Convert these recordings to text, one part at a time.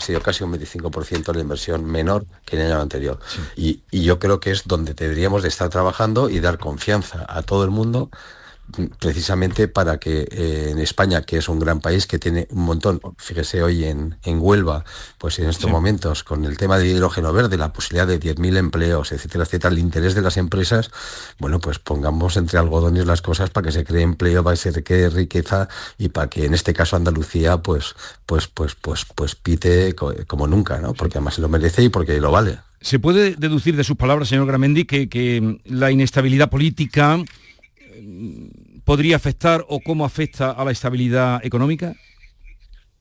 sido casi un 25% la inversión menor que en el año anterior. Y, y yo creo que es donde deberíamos de estar trabajando y dar confianza a todo el mundo precisamente para que eh, en España, que es un gran país que tiene un montón, fíjese hoy en, en Huelva, pues en estos momentos, con el tema de hidrógeno verde, la posibilidad de 10.000 empleos, etcétera, etcétera, el interés de las empresas, bueno, pues pongamos entre algodones las cosas para que se cree empleo, para que se cree riqueza y para que en este caso Andalucía, pues, pues, pues, pues, pues pite como nunca, ¿no? Porque además se lo merece y porque lo vale. ¿Se puede deducir de sus palabras, señor Gramendi, que, que la inestabilidad política podría afectar o cómo afecta a la estabilidad económica?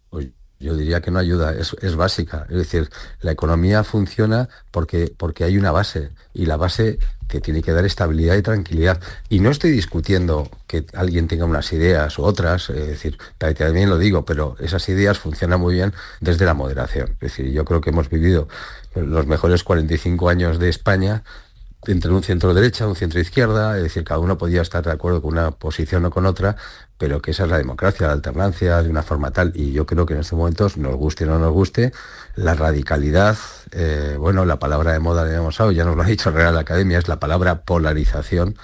Pues yo diría que no ayuda, es, básica. Es decir, la economía funciona porque, porque hay una base y la base que tiene que dar estabilidad y tranquilidad. Y no estoy discutiendo que alguien tenga unas ideas u otras, es decir, también lo digo, pero esas ideas funcionan muy bien desde la moderación. Es decir, yo creo que hemos vivido los mejores 45 años de España entre un centro derecha, un centro izquierda, es decir, cada uno podía estar de acuerdo con una posición o con otra, pero que esa es la democracia, la alternancia de una forma tal, y yo creo que en estos momentos, nos guste o no nos guste, la radicalidad, eh, bueno, la palabra de moda le hemos usado, ya nos lo ha dicho Real Academia, es la palabra polarización,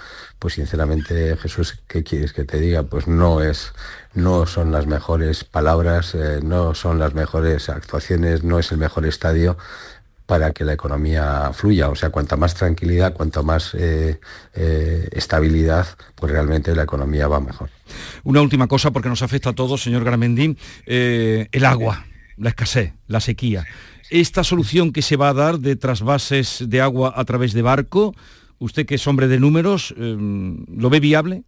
pues sinceramente, Jesús, ¿qué quieres que te diga? Pues no es, no son las mejores palabras, eh, no son las mejores actuaciones, no es el mejor estadio para que la economía fluya. O sea, cuanta más tranquilidad, cuanto más eh, eh, estabilidad, pues realmente la economía va mejor. Una última cosa, porque nos afecta a todos, señor Garamendi, eh, el agua, la escasez, la sequía. Esta solución que se va a dar de trasvases de agua a través de barco, usted que es hombre de números, ¿lo ve viable?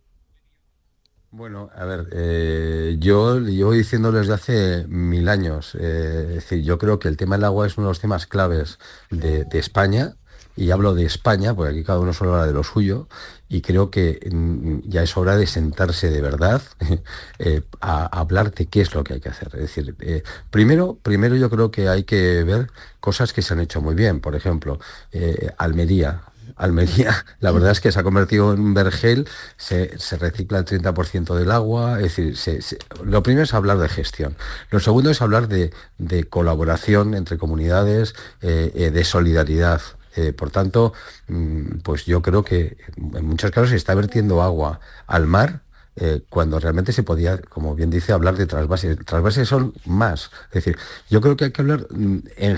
Bueno, a ver, eh, yo llevo diciendo desde hace mil años, eh, es decir, yo creo que el tema del agua es uno de los temas claves de, España, y hablo de España, porque aquí cada uno solo habla de lo suyo, y creo que mm, ya es hora de sentarse de verdad eh, a, hablar de qué es lo que hay que hacer. Es decir, primero, primero yo creo que hay que ver cosas que se han hecho muy bien. Por ejemplo, Almería, Almería, la verdad es que se ha convertido en un vergel, se, recicla el 30% del agua, es decir, lo primero es hablar de gestión. Lo segundo es hablar de, colaboración entre comunidades, eh, eh, de solidaridad. Eh, por tanto, mm, pues yo creo que en muchos casos se está vertiendo agua al mar eh, cuando realmente se podía, como bien dice, hablar de trasvases. Trasvases son más. Es decir, yo creo que hay que hablar mm, en,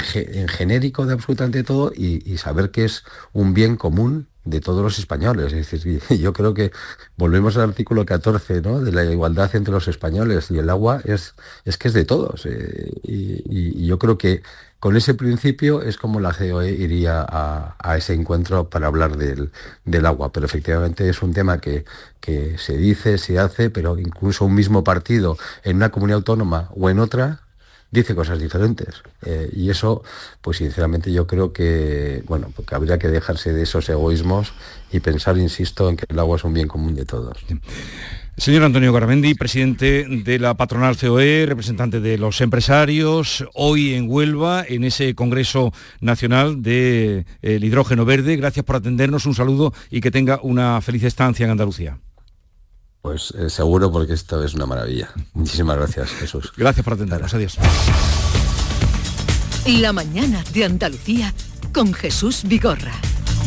genérico de absolutamente todo y, saber que es un bien común de todos los españoles. Es decir, yo creo que volvemos al artículo 14 ¿no? de la igualdad entre los españoles y el agua es, es que es de todos. Eh, y, yo creo que con ese principio es como la COE iría a, ese encuentro para hablar del, agua, pero efectivamente es un tema que, se dice, se hace, pero incluso un mismo partido en una comunidad autónoma o en otra dice cosas diferentes. Eh, y eso, pues sinceramente yo creo que, bueno, porque habría que dejarse de esos egoísmos y pensar, insisto, en que el agua es un bien común de todos. Señor Antonio Garamendi, presidente de la patronal COE, representante de los empresarios, hoy en Huelva, en ese Congreso Nacional del de, Hidrógeno Verde. Gracias por atendernos, un saludo y que tenga una feliz estancia en Andalucía. Pues eh, seguro porque esto es una maravilla. Muchísimas gracias, Jesús. Gracias por atendernos. Adiós. La mañana de Andalucía con Jesús Vigorra.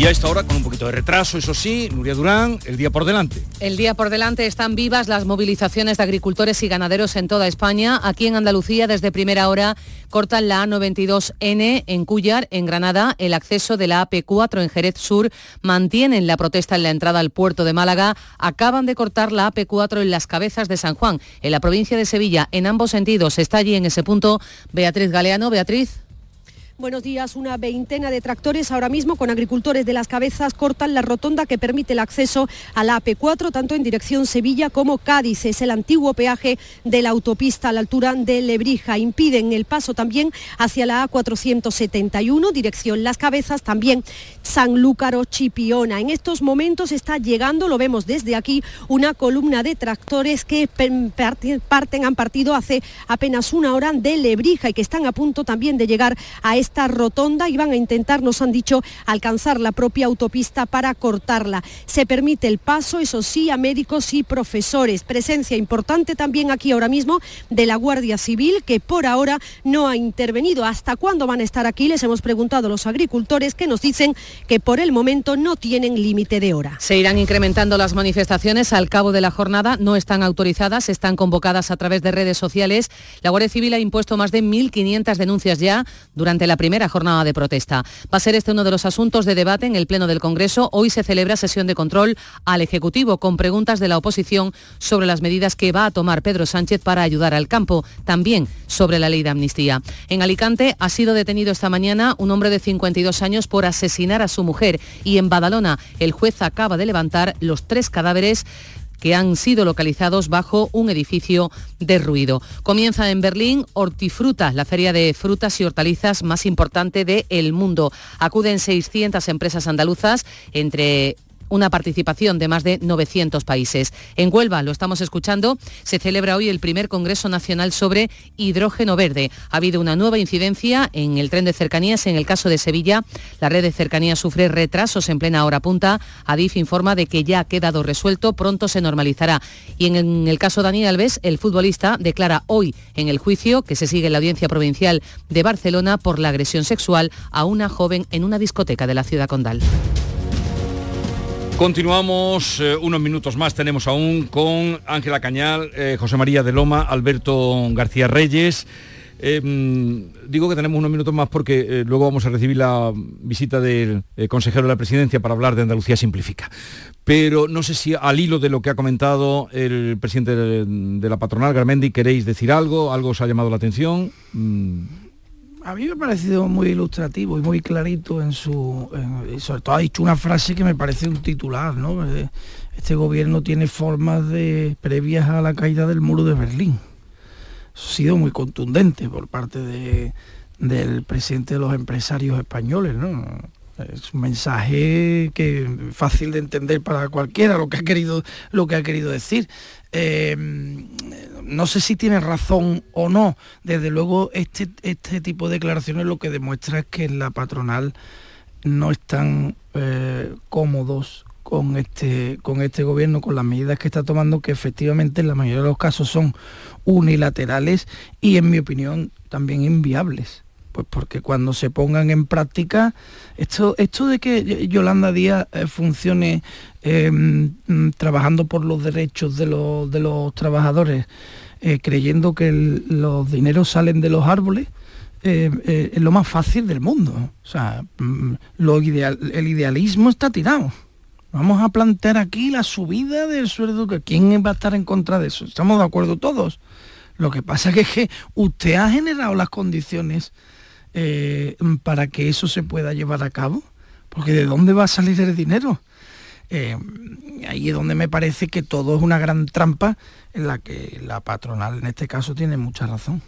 Y a esta hora, con un poquito de retraso, eso sí, Nuria Durán, el día por delante. El día por delante están vivas las movilizaciones de agricultores y ganaderos en toda España. Aquí en Andalucía, desde primera hora, cortan la A92N en Cuyar, en Granada, el acceso de la AP4 en Jerez Sur, mantienen la protesta en la entrada al puerto de Málaga, acaban de cortar la AP4 en las cabezas de San Juan, en la provincia de Sevilla, en ambos sentidos. Está allí en ese punto Beatriz Galeano. Beatriz. Buenos días. Una veintena de tractores ahora mismo con agricultores de las cabezas cortan la rotonda que permite el acceso a la AP4, tanto en dirección Sevilla como Cádiz. Es el antiguo peaje de la autopista a la altura de Lebrija. Impiden el paso también hacia la A471, dirección Las Cabezas, también Sanlúcaro, Chipiona. En estos momentos está llegando, lo vemos desde aquí, una columna de tractores que parten, han partido hace apenas una hora de Lebrija y que están a punto también de llegar a este esta rotonda y van a intentar, nos han dicho, alcanzar la propia autopista para cortarla. Se permite el paso, eso sí, a médicos y profesores. Presencia importante también aquí ahora mismo de la Guardia Civil, que por ahora no ha intervenido. ¿Hasta cuándo van a estar aquí? Les hemos preguntado a los agricultores que nos dicen que por el momento no tienen límite de hora. Se irán incrementando las manifestaciones al cabo de la jornada, no están autorizadas, están convocadas a través de redes sociales. La Guardia Civil ha impuesto más de 1.500 denuncias ya durante la primera jornada de protesta. Va a ser este uno de los asuntos de debate en el Pleno del Congreso. Hoy se celebra sesión de control al Ejecutivo con preguntas de la oposición sobre las medidas que va a tomar Pedro Sánchez para ayudar al campo, también sobre la ley de amnistía. En Alicante ha sido detenido esta mañana un hombre de 52 años por asesinar a su mujer y en Badalona el juez acaba de levantar los tres cadáveres que han sido localizados bajo un edificio derruido. Comienza en Berlín Hortifruta, la feria de frutas y hortalizas más importante del mundo. Acuden 600 empresas andaluzas, entre una participación de más de 900 países. En Huelva, lo estamos escuchando, se celebra hoy el primer Congreso Nacional sobre hidrógeno verde. Ha habido una nueva incidencia en el tren de cercanías. En el caso de Sevilla, la red de cercanías sufre retrasos en plena hora punta. Adif informa de que ya ha quedado resuelto, pronto se normalizará. Y en el caso de Dani Alves, el futbolista declara hoy en el juicio que se sigue en la audiencia provincial de Barcelona por la agresión sexual a una joven en una discoteca de la ciudad condal. Continuamos eh, unos minutos más, tenemos aún con Ángela Cañal, eh, José María de Loma, Alberto García Reyes. Em, digo que tenemos unos minutos más porque eh, luego vamos a recibir la visita del consejero de la presidencia para hablar de Andalucía Simplifica. Pero no sé si al hilo de lo que ha comentado el presidente de, la patronal, Garmendi, queréis decir algo, algo os ha llamado la atención. Mm a mí me ha parecido muy ilustrativo y muy clarito en su... sobre todo ha dicho una frase que me parece un titular, ¿no? Eh, este gobierno tiene formas de previas a la caída del muro de Berlín. Ha sido muy contundente por parte del presidente de los empresarios españoles, ¿no? Es un mensaje que fácil de entender para cualquiera lo que ha querido, lo que ha querido decir. Eh, no sé si tiene razón o no. Desde luego, este, este tipo de declaraciones lo que demuestra es que en la patronal no están eh, cómodos con este, con este gobierno, con las medidas que está tomando, que efectivamente en la mayoría de los casos son unilaterales y en mi opinión también inviables. Pues porque cuando se pongan en práctica, esto, esto de que Yolanda Díaz eh, funcione em, trabajando por los derechos de los, de los trabajadores, eh, creyendo que los dineros salen de los árboles, eh, es lo más fácil del mundo. O sea, mm, lo ideal, el idealismo está tirado. Vamos a plantear aquí la subida del sueldo. ¿Quién va a estar en contra de eso? Estamos de acuerdo todos. Lo que pasa es que usted ha generado las condiciones eh, para que eso se pueda llevar a cabo? Porque ¿de dónde va a salir el dinero? Eh, ahí es donde me parece que todo es una gran trampa en la que la patronal en este caso tiene mucha razón.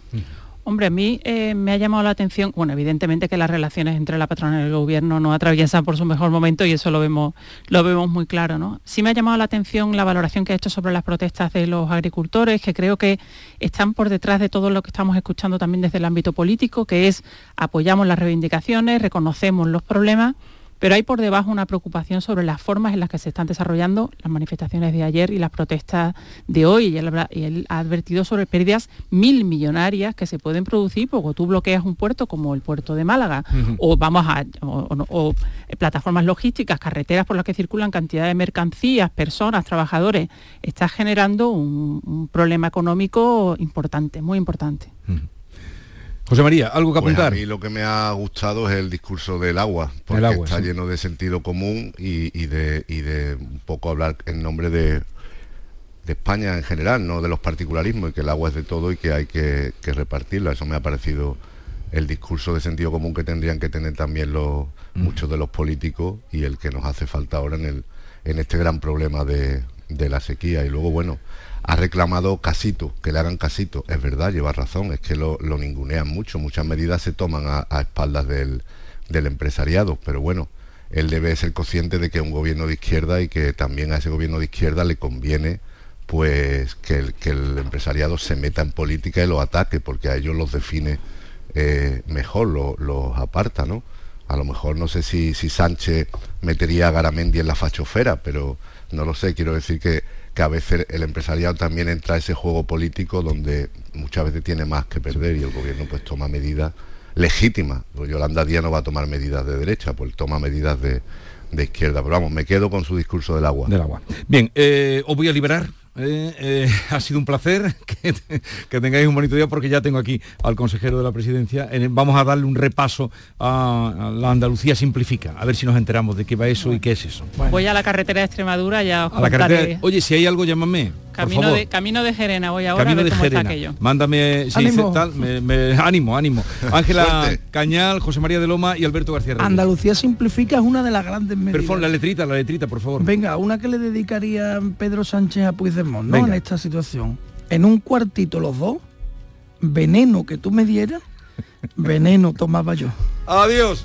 Hombre, a mí eh, me ha llamado la atención, bueno, evidentemente que las relaciones entre la patronal y el gobierno no atraviesan por su mejor momento y eso lo vemos, lo vemos muy claro, ¿no? Sí me ha llamado la atención la valoración que ha hecho sobre las protestas de los agricultores, que creo que están por detrás de todo lo que estamos escuchando también desde el ámbito político, que es apoyamos las reivindicaciones, reconocemos los problemas, pero hay por debajo una preocupación sobre las formas en las que se están desarrollando las manifestaciones de ayer y las protestas de hoy. Y él, ha advertido sobre pérdidas mil millonarias que se pueden producir porque tú bloqueas un puerto como el puerto de Málaga o vamos a o, plataformas logísticas, carreteras por las que circulan cantidad de mercancías, personas, trabajadores. Está generando un, problema económico importante, muy importante. José María, ¿algo que pues apuntar? a mí lo que me ha gustado es el discurso del agua, porque está lleno de sentido común y, de, de un poco hablar en nombre de, España en general, no de los particularismos, y que el agua es de todo y que hay que, repartirla. Eso me ha parecido el discurso de sentido común que tendrían que tener también los, mm. muchos de los políticos y el que nos hace falta ahora en, el, en este gran problema de, de la sequía. Y luego, bueno, ha reclamado casito, que le hagan casito. Es verdad, lleva razón, es que lo, ningunean mucho, muchas medidas se toman a, espaldas del, empresariado, pero bueno, él debe ser consciente de que un gobierno de izquierda y que también a ese gobierno de izquierda le conviene pues que el, que el empresariado se meta en política y lo ataque, porque a ellos los define eh, mejor los aparta, ¿no? A lo mejor no sé si, si Sánchez metería a Garamendi en la fachofera, pero no lo sé, quiero decir que, que a veces el empresariado también entra a ese juego político donde muchas veces tiene más que perder y el gobierno pues toma medidas legítimas. Pues Yolanda Díaz no va a tomar medidas de derecha, pues toma medidas de, izquierda. Pero vamos, me quedo con su discurso del agua. Del agua. Bien, eh, os voy a liberar eh, eh, ha sido un placer que, tengáis un bonito día porque ya tengo aquí al consejero de la presidencia. vamos a darle un repaso a, la Andalucía Simplifica, a ver si nos enteramos de qué va eso y qué es eso. Voy a la carretera de Extremadura ya os a la carretera, Oye, si hay algo, llámame. Camino de, camino de Gerena voy ahora camino a ver de Gerena. aquello. Mándame ánimo. Tal, ánimo, ánimo. Ángela Cañal, José María de Loma y Alberto García Andalucía simplifica es una de las grandes medidas. Pero la letrita, la letrita, por favor. Venga, una que le dedicaría Pedro Sánchez a Puigdemont, ¿no? En esta situación. En un cuartito los dos, veneno que tú me dieras, veneno tomaba yo. Adiós.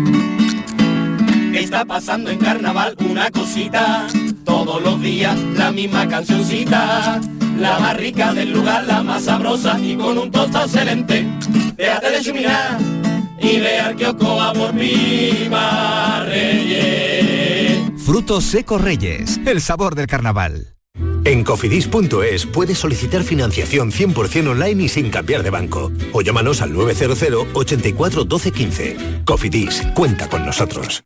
Está pasando en carnaval una cosita todos los días la misma cancioncita. La más rica del lugar, la más sabrosa y con un tosto excelente. Déjate de chuminar y ve al kiosco a por Viva Reyes. Frutos secos Reyes, el sabor del carnaval. En cofidis.es puedes solicitar financiación 100% online y sin cambiar de banco. O llámanos al 900 84 12 15. Cofidis, cuenta con nosotros.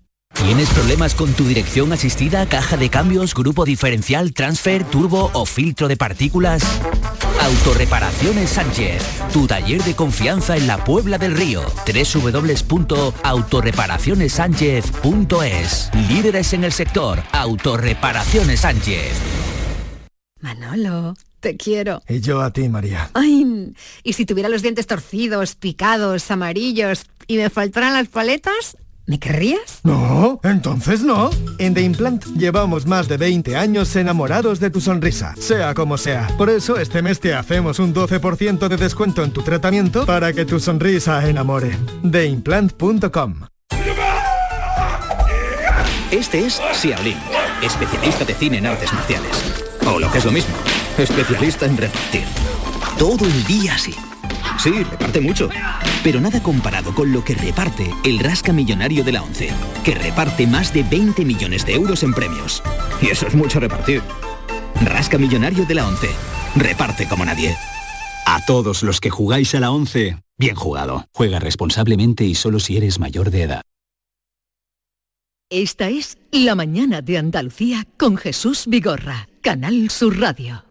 ¿Tienes problemas con tu dirección asistida, caja de cambios, grupo diferencial, transfer, turbo o filtro de partículas? Autorreparaciones Sánchez, tu taller de confianza en la Puebla del Río. www.autorreparacionessánchez.es Líderes en el sector, Autorreparaciones Sánchez. Manolo, te quiero. Y yo a ti, María. Ay, ¿y si tuviera los dientes torcidos, picados, amarillos y me faltaran las paletas? ¿Me querrías? No, entonces no. En The Implant llevamos más de 20 años enamorados de tu sonrisa, sea como sea. Por eso este mes te hacemos un 12% de descuento en tu tratamiento para que tu sonrisa enamore. TheImplant.com Este es Xiaolin, especialista de cine en artes marciales. O lo que es lo mismo, especialista en repartir. Todo el día así Sí, reparte mucho. Pero nada comparado con lo que reparte el Rasca Millonario de la ONCE, que reparte más de 20 millones de euros en premios. Y eso es mucho repartir. Rasca Millonario de la ONCE. Reparte como nadie. A todos los que jugáis a la ONCE, bien jugado. Juega responsablemente y solo si eres mayor de edad. Esta es La Mañana de Andalucía con Jesús Vigorra, Canal Sur Radio.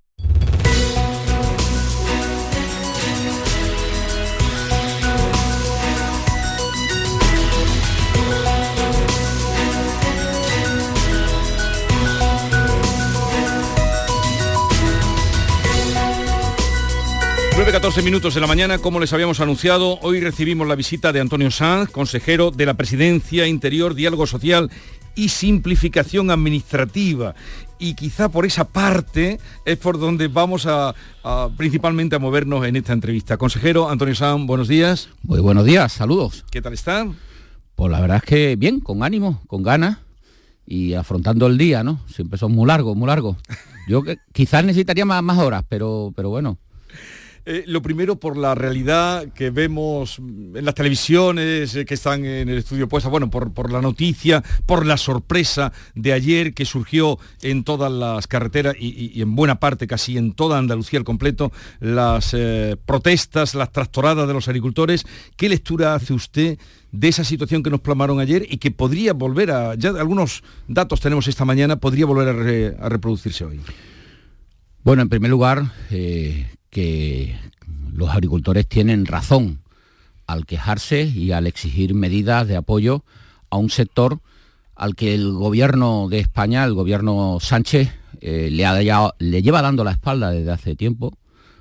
9.14 minutos de la mañana, como les habíamos anunciado, hoy recibimos la visita de Antonio Sanz, consejero de la Presidencia Interior, Diálogo Social y Simplificación Administrativa. Y quizá por esa parte es por donde vamos a, principalmente a movernos en esta entrevista. Consejero Antonio Sanz, buenos días. Muy buenos días, saludos. ¿Qué tal están? Pues la verdad es que bien, con ánimo, con ganas y afrontando el día, ¿no? Siempre son muy largos, muy largos. Yo quizás necesitaría más, más horas, pero, pero bueno, Eh, lo primero por la realidad que vemos en las televisiones eh, que están en el estudio puesta, bueno, por, por, la noticia, por la sorpresa de ayer que surgió en todas las carreteras y, en buena parte, casi en toda Andalucía al completo, las eh, protestas, las tractoradas de los agricultores. ¿Qué lectura hace usted de esa situación que nos plamaron ayer y que podría volver a, ya algunos datos tenemos esta mañana, podría volver a, reproducirse hoy? Bueno, en primer lugar, que los agricultores tienen razón al quejarse y al exigir medidas de apoyo a un sector al que el gobierno de España, el gobierno Sánchez, eh, le, lleva dando la espalda desde hace tiempo.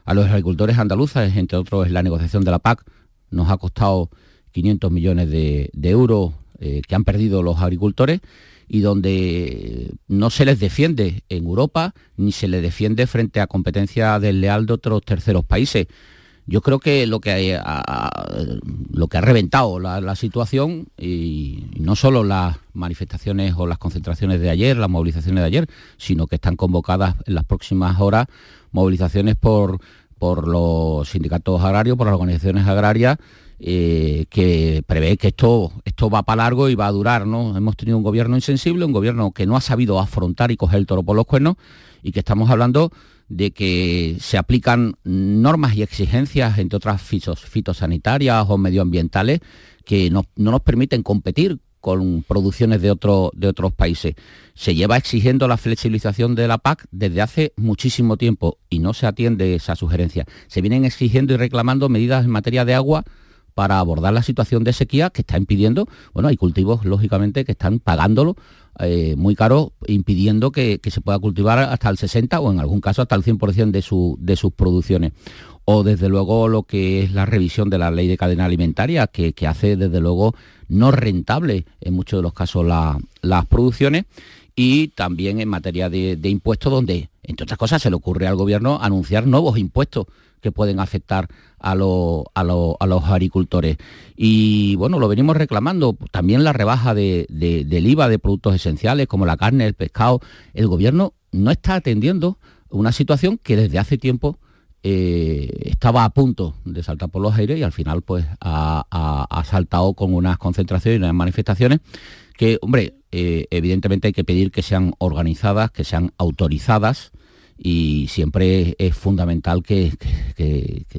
A los agricultores andaluces, entre otros la negociación de la PAC, nos ha costado 500 millones de, euros eh, que han perdido los agricultores y donde no se les defiende en Europa ni se les defiende frente a competencia desleal de otros terceros países. Yo creo que lo que ha, lo que ha reventado la, situación, y, no solo las manifestaciones o las concentraciones de ayer, las movilizaciones de ayer, sino que están convocadas en las próximas horas movilizaciones por, por los sindicatos agrarios, por las organizaciones agrarias, eh, que prevé que esto, esto va para largo y va a durar. ¿no? Hemos tenido un gobierno insensible, un gobierno que no ha sabido afrontar y coger el toro por los cuernos y que estamos hablando de que se aplican normas y exigencias, entre otras fitosanitarias o medioambientales, que no, nos permiten competir con producciones de, de otros países. Se lleva exigiendo la flexibilización de la PAC desde hace muchísimo tiempo y no se atiende esa sugerencia. Se vienen exigiendo y reclamando medidas en materia de agua para abordar la situación de sequía que está impidiendo, bueno, hay cultivos, lógicamente, que están pagándolo eh, muy caro, impidiendo que, se pueda cultivar hasta el 60 o en algún caso hasta el 100% de, de sus producciones. O desde luego lo que es la revisión de la ley de cadena alimentaria, que, hace desde luego no rentable en muchos de los casos las producciones y también en materia de, impuestos donde, entre otras cosas, se le ocurre al gobierno anunciar nuevos impuestos que pueden afectar a, los agricultores. Y bueno, lo venimos reclamando, también la rebaja del IVA de productos esenciales como la carne, el pescado. El gobierno no está atendiendo una situación que desde hace tiempo eh, estaba a punto de saltar por los aires y al final pues ha, saltado con unas concentraciones y unas manifestaciones que, hombre, eh, evidentemente hay que pedir que sean organizadas, que sean autorizadas, y siempre es fundamental que,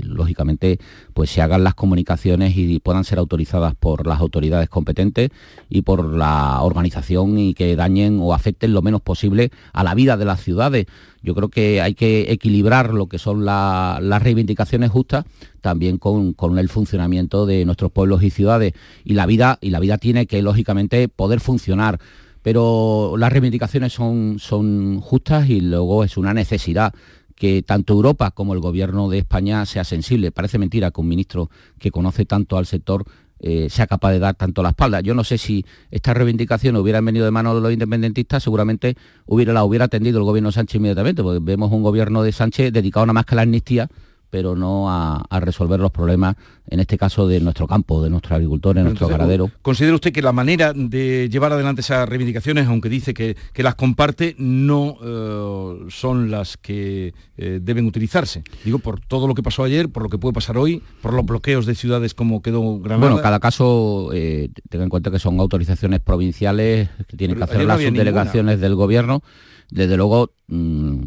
lógicamente pues se hagan las comunicaciones y puedan ser autorizadas por las autoridades competentes y por la organización y que dañen o afecten lo menos posible a la vida de las ciudades. Yo creo que hay que equilibrar lo que son las reivindicaciones justas también con, con, el funcionamiento de nuestros pueblos y ciudades y la vida y la vida tiene que lógicamente poder funcionar pero las reivindicaciones son, son justas y luego es una necesidad que tanto Europa como el gobierno de España sea sensible. Parece mentira que un ministro que conoce tanto al sector eh, sea capaz de dar tanto la espalda. Yo no sé si estas reivindicaciones hubieran venido de manos de los independentistas, seguramente hubiera, la hubiera atendido el gobierno Sánchez inmediatamente, porque vemos un gobierno de Sánchez dedicado nada más que a la amnistía pero no a, resolver los problemas, en este caso, de nuestro campo, de nuestros agricultores, de nuestro ganadero. ¿Considera usted que la manera de llevar adelante esas reivindicaciones, aunque dice que, las comparte, no eh, son las que eh, deben utilizarse? Digo, por todo lo que pasó ayer, por lo que puede pasar hoy, por los bloqueos de ciudades como quedó Granada. Bueno, cada caso, eh, tenga en cuenta que son autorizaciones provinciales que tienen que hacer las subdelegaciones del gobierno desde luego, mm,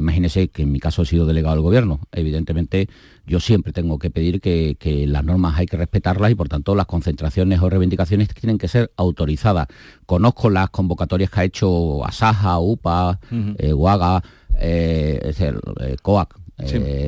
imagínese que en mi caso he sido delegado del gobierno. Evidentemente, yo siempre tengo que pedir que, las normas hay que respetarlas y por tanto las concentraciones o reivindicaciones tienen que ser autorizadas. Conozco las convocatorias que ha hecho Asaja, UPA, eh, UAGA, eh, eh, COAC,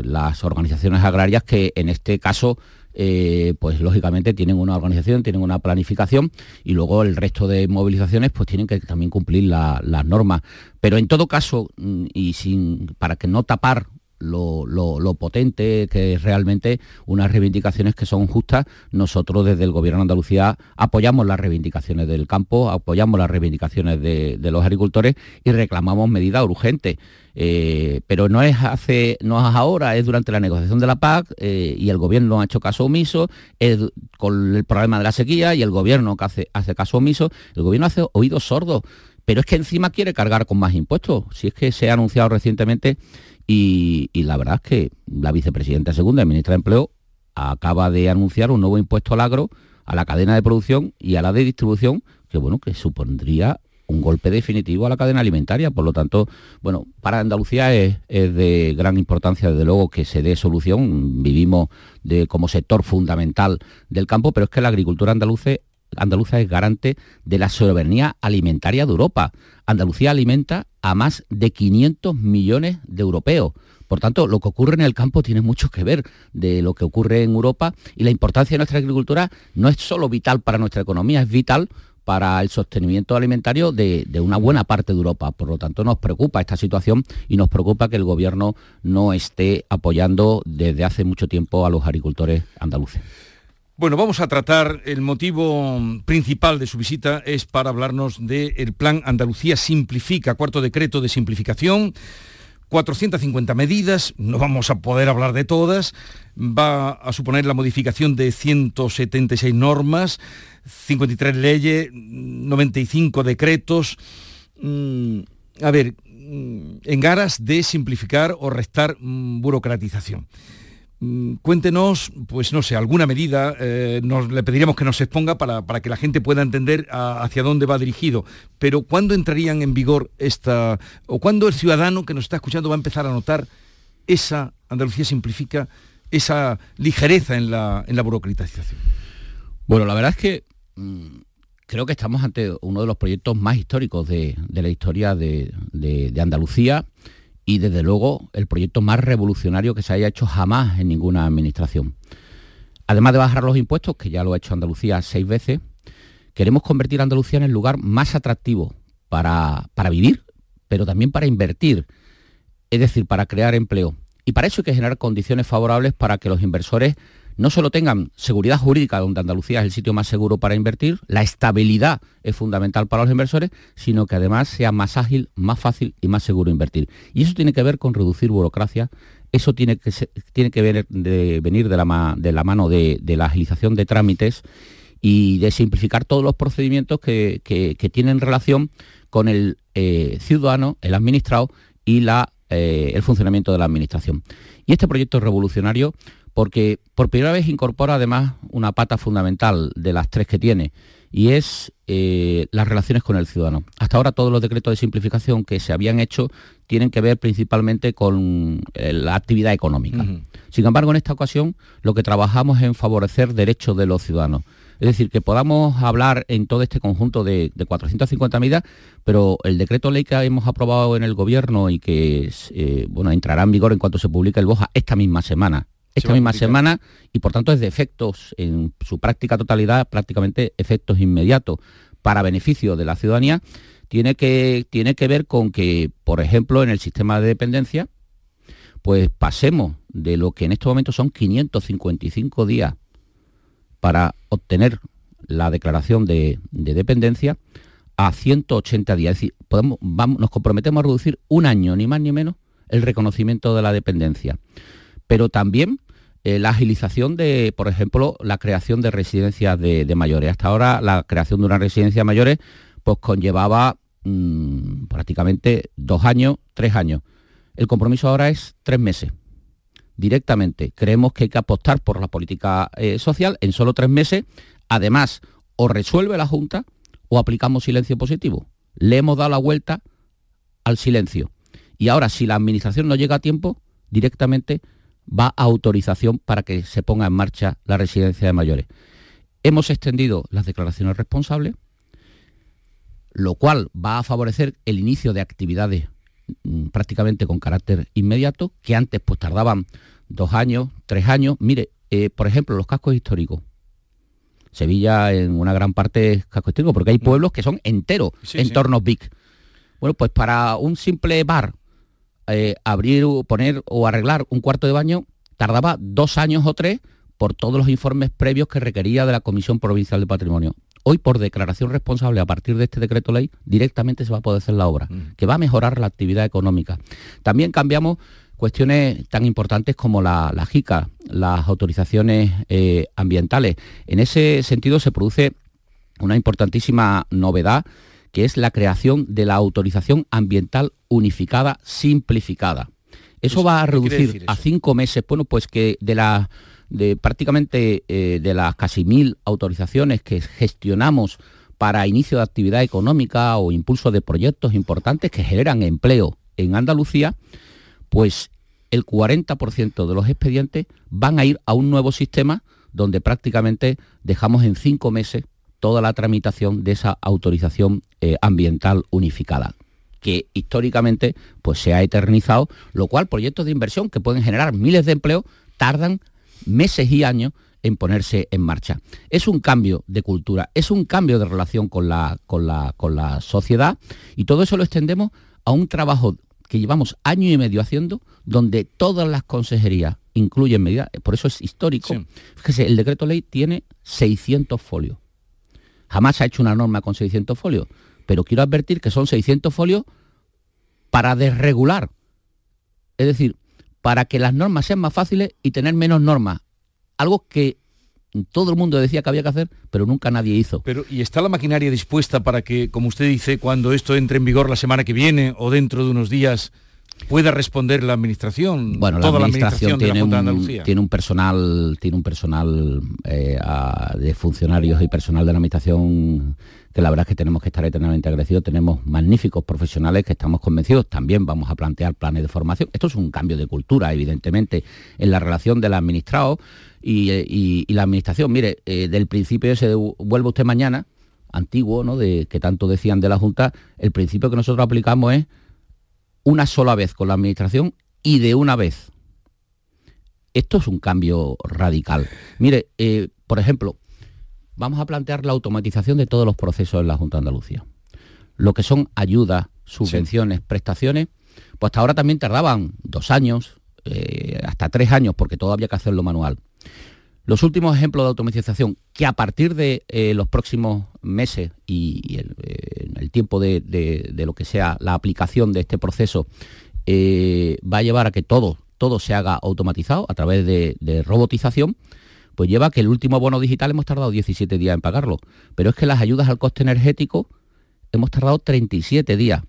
las organizaciones agrarias que en este caso eh, pues lógicamente tienen una organización, tienen una planificación y luego el resto de movilizaciones pues tienen que también cumplir las normas. Pero en todo caso, mm, y sin, para que no tapar lo, potente que es realmente unas reivindicaciones que son justas. Nosotros desde el Gobierno de Andalucía apoyamos las reivindicaciones del campo, apoyamos las reivindicaciones de, de los agricultores y reclamamos medidas urgentes. Eh, pero no es hace, no es ahora, es durante la negociación de la PAC eh, y el gobierno ha hecho caso omiso, es con el problema de la sequía y el gobierno que hace, hace caso omiso, el gobierno hace oídos sordos. Pero es que encima quiere cargar con más impuestos. Si es que se ha anunciado recientemente y, la verdad es que la vicepresidenta segunda ministra de Empleo acaba de anunciar un nuevo impuesto al agro, a la cadena de producción y a la de distribución, que bueno, que supondría un golpe definitivo a la cadena alimentaria. Por lo tanto, bueno, para Andalucía es, de gran importancia, desde luego, que se dé solución. Vivimos de, como sector fundamental del campo, pero es que la agricultura andaluza es garante de la soberanía alimentaria de Europa. Andalucía alimenta a más de 500 millones de europeos. Por tanto, lo que ocurre en el campo tiene mucho que ver de lo que ocurre en Europa y la importancia de nuestra agricultura no es solo vital para nuestra economía, es vital para el sostenimiento alimentario de, una buena parte de Europa. Por lo tanto, nos preocupa esta situación y nos preocupa que el Gobierno no esté apoyando desde hace mucho tiempo a los agricultores andaluces. Bueno, vamos a tratar, el motivo principal de su visita es para hablarnos del plan Andalucía Simplifica, cuarto decreto de simplificación, 450 medidas, no vamos a poder hablar de todas, va a suponer la modificación de 176 normas, 53 leyes, 95 decretos. Mm, a ver, mm, en aras de simplificar o restar mm, burocratización. Cuéntenos, pues no sé, alguna medida, eh, nos, le pediríamos que nos exponga para, que la gente pueda entender hacia dónde va dirigido, pero ¿cuándo entrarían en vigor esta, o cuándo el ciudadano que nos está escuchando va a empezar a notar esa, Andalucía simplifica, esa ligereza en la, en la burocratización? Bueno, la verdad es que Mm, creo que estamos ante uno de los proyectos más históricos de, la historia de, Andalucía y desde luego el proyecto más revolucionario que se haya hecho jamás en ninguna administración. Además de bajar los impuestos, que ya lo ha hecho Andalucía seis veces, queremos convertir a Andalucía en el lugar más atractivo para, para vivir, pero también para invertir, es decir, para crear empleo. Y para eso hay que generar condiciones favorables para que los inversores no solo tengan seguridad jurídica, donde Andalucía es el sitio más seguro para invertir, la estabilidad es fundamental para los inversores, sino que además sea más ágil, más fácil y más seguro invertir. Y eso tiene que ver con reducir burocracia, eso tiene que, tiene que venir de la, de la mano de, la agilización de trámites y de simplificar todos los procedimientos que, tienen relación con el eh, ciudadano, el administrado y la, eh, el funcionamiento de la administración. Y este proyecto revolucionario porque por primera vez incorpora además una pata fundamental de las tres que tiene, y es eh, las relaciones con el ciudadano. Hasta ahora todos los decretos de simplificación que se habían hecho tienen que ver principalmente con eh, la actividad económica. Sin embargo, en esta ocasión lo que trabajamos es en favorecer derechos de los ciudadanos. Es decir, que podamos hablar en todo este conjunto de, 450 medidas, pero el decreto ley que hemos aprobado en el Gobierno y que eh, bueno, entrará en vigor en cuanto se publique el BOJA esta misma semana, esta misma semana y por tanto es de efectos en su práctica totalidad, prácticamente efectos inmediatos para beneficio de la ciudadanía, tiene que, tiene que ver con que, por ejemplo, en el sistema de dependencia, pues pasemos de lo que en estos momentos son 555 días para obtener la declaración de, dependencia a 180 días. Es decir, podemos, vamos, nos comprometemos a reducir un año, ni más ni menos, el reconocimiento de la dependencia pero también eh, la agilización de, por ejemplo, la creación de residencias de, mayores. Hasta ahora la creación de una residencia de mayores pues conllevaba mm, prácticamente dos años, tres años. El compromiso ahora es tres meses. Directamente. Creemos que hay que apostar por la política eh, social en solo tres meses. Además, o resuelve la Junta o aplicamos silencio positivo. Le hemos dado la vuelta al silencio. Y ahora, si la Administración no llega a tiempo, directamente va a autorización para que se ponga en marcha la residencia de mayores. Hemos extendido las declaraciones responsables, lo cual va a favorecer el inicio de actividades mm, prácticamente con carácter inmediato, que antes pues tardaban dos años, tres años. Mire, eh, por ejemplo, los cascos históricos. Sevilla en una gran parte es casco histórico, porque hay mm. pueblos que son enteros, entornos big. Bueno, pues para un simple bar eh, abrir, poner o arreglar un cuarto de baño tardaba dos años o tres por todos los informes previos que requería de la Comisión Provincial de Patrimonio. Hoy, por declaración responsable, a partir de este decreto ley, directamente se va a poder hacer la obra, mm. que va a mejorar la actividad económica. También cambiamos cuestiones tan importantes como la, JICA, las autorizaciones eh, ambientales. En ese sentido se produce una importantísima novedad que es la creación de la autorización ambiental unificada simplificada. Eso Pues, va a ¿qué quiere reducir a cinco meses, bueno, pues que de la de prácticamente eh, de las casi mil autorizaciones que gestionamos para inicio de actividad económica o impulso de proyectos importantes que generan empleo en Andalucía, pues el 40% de los expedientes van a ir a un nuevo sistema donde prácticamente dejamos en cinco meses toda la tramitación de esa autorización eh, ambiental unificada que históricamente pues se ha eternizado, lo cual proyectos de inversión que pueden generar miles de empleos tardan meses y años en ponerse en marcha. Es un cambio de cultura, es un cambio de relación con la, con la, con la sociedad y todo eso lo extendemos a un trabajo que llevamos año y medio haciendo, donde todas las consejerías incluyen medidas, por eso es histórico. Fíjese, el decreto ley tiene 600 folios. Jamás se ha hecho una norma con 600 folios, pero quiero advertir que son 600 folios para desregular. Es decir, para que las normas sean más fáciles y tener menos normas. Algo que todo el mundo decía que había que hacer, pero nunca nadie hizo. Pero, ¿y está la maquinaria dispuesta para que, como usted dice, cuando esto entre en vigor la semana que viene o dentro de unos días, pueda responder la administración? Bueno, la administración, de la tiene, de un, Andalucía? tiene un personal, tiene un personal eh, a- de funcionarios y personal de la administración que la verdad es que tenemos que estar eternamente agradecidos. Tenemos magníficos profesionales que estamos convencidos. También vamos a plantear planes de formación. Esto es un cambio de cultura, evidentemente, en la relación del administrado y, eh, y- y la administración. Mire, eh, del principio ese de vuelve usted mañana, antiguo, ¿no? De que tanto decían de la Junta, el principio que nosotros aplicamos es una sola vez con la administración y de una vez. Esto es un cambio radical. Mire, eh, por ejemplo, vamos a plantear la automatización de todos los procesos en la Junta de Andalucía. Lo que son ayudas, subvenciones, prestaciones, pues hasta ahora también tardaban dos años, eh, hasta tres años, porque todo había que hacerlo manual. Los últimos ejemplos de automatización, que a partir de eh, los próximos meses y, eh, el tiempo de, de- de lo que sea la aplicación de este proceso, eh, va a llevar a que todo, todo se haga automatizado a través de, de robotización, pues lleva a que el último bono digital hemos tardado 17 días en pagarlo. Pero es que las ayudas al coste energético hemos tardado 37 días.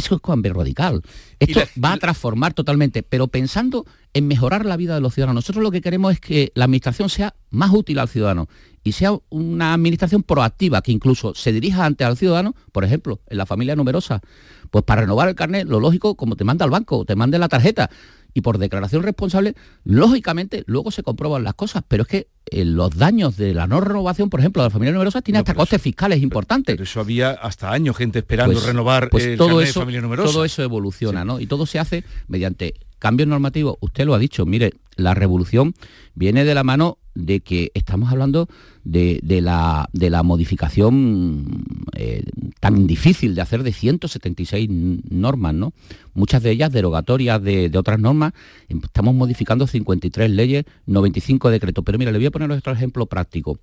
Eso es cambio radical. Esto va a transformar totalmente, pero pensando en mejorar la vida de los ciudadanos. Nosotros lo que queremos es que la administración sea más útil al ciudadano y sea una administración proactiva que incluso se dirija ante al ciudadano, por ejemplo, en la familia numerosa, pues para renovar el carnet, lo lógico, como te manda el banco, te mande la tarjeta y por declaración responsable, lógicamente luego se comprueban las cosas, pero es que eh, los daños de la no renovación, por ejemplo, de las familias numerosas, tiene hasta costes fiscales importantes. Pero eso había hasta años gente esperando Pues- renovar pues el todo carnet eso, de familia numerosa. todo eso evoluciona, ¿no? Y todo se hace mediante cambios normativos. Usted lo ha dicho, mire, la revolución viene de la mano de que estamos hablando de, de la, de la modificación eh, tan difícil de hacer de 176 n- normas, ¿no? Muchas de ellas derogatorias de, de otras normas. Estamos modificando 53 leyes, 95 decretos. Pero mira, le voy a poner otro ejemplo práctico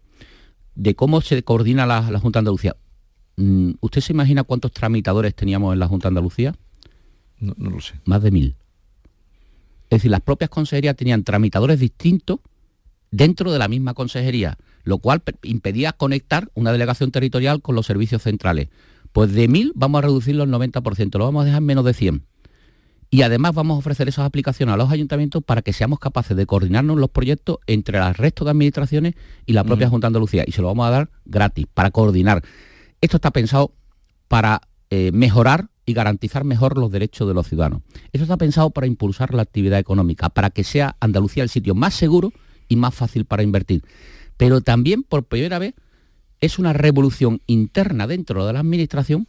de cómo se coordina la, la Junta de Andalucía. Mm, ¿Usted se imagina cuántos tramitadores teníamos en la Junta de Andalucía? No, no lo sé. Más de mil. Es decir, las propias consejerías tenían tramitadores distintos dentro de la misma consejería, lo cual pe- impedía conectar una delegación territorial con los servicios centrales. Pues de mil vamos a reducirlo al 90%, lo vamos a dejar en menos de 100. Y además vamos a ofrecer esas aplicaciones a los ayuntamientos para que seamos capaces de coordinarnos los proyectos entre el resto de administraciones y la propia Junta de Andalucía. Y se lo vamos a dar gratis, para coordinar. Esto está pensado para eh, mejorar y garantizar mejor los derechos de los ciudadanos. Esto está pensado para impulsar la actividad económica, para que sea Andalucía el sitio más seguro y más fácil para invertir. Pero también, por primera vez, es una revolución interna dentro de la Administración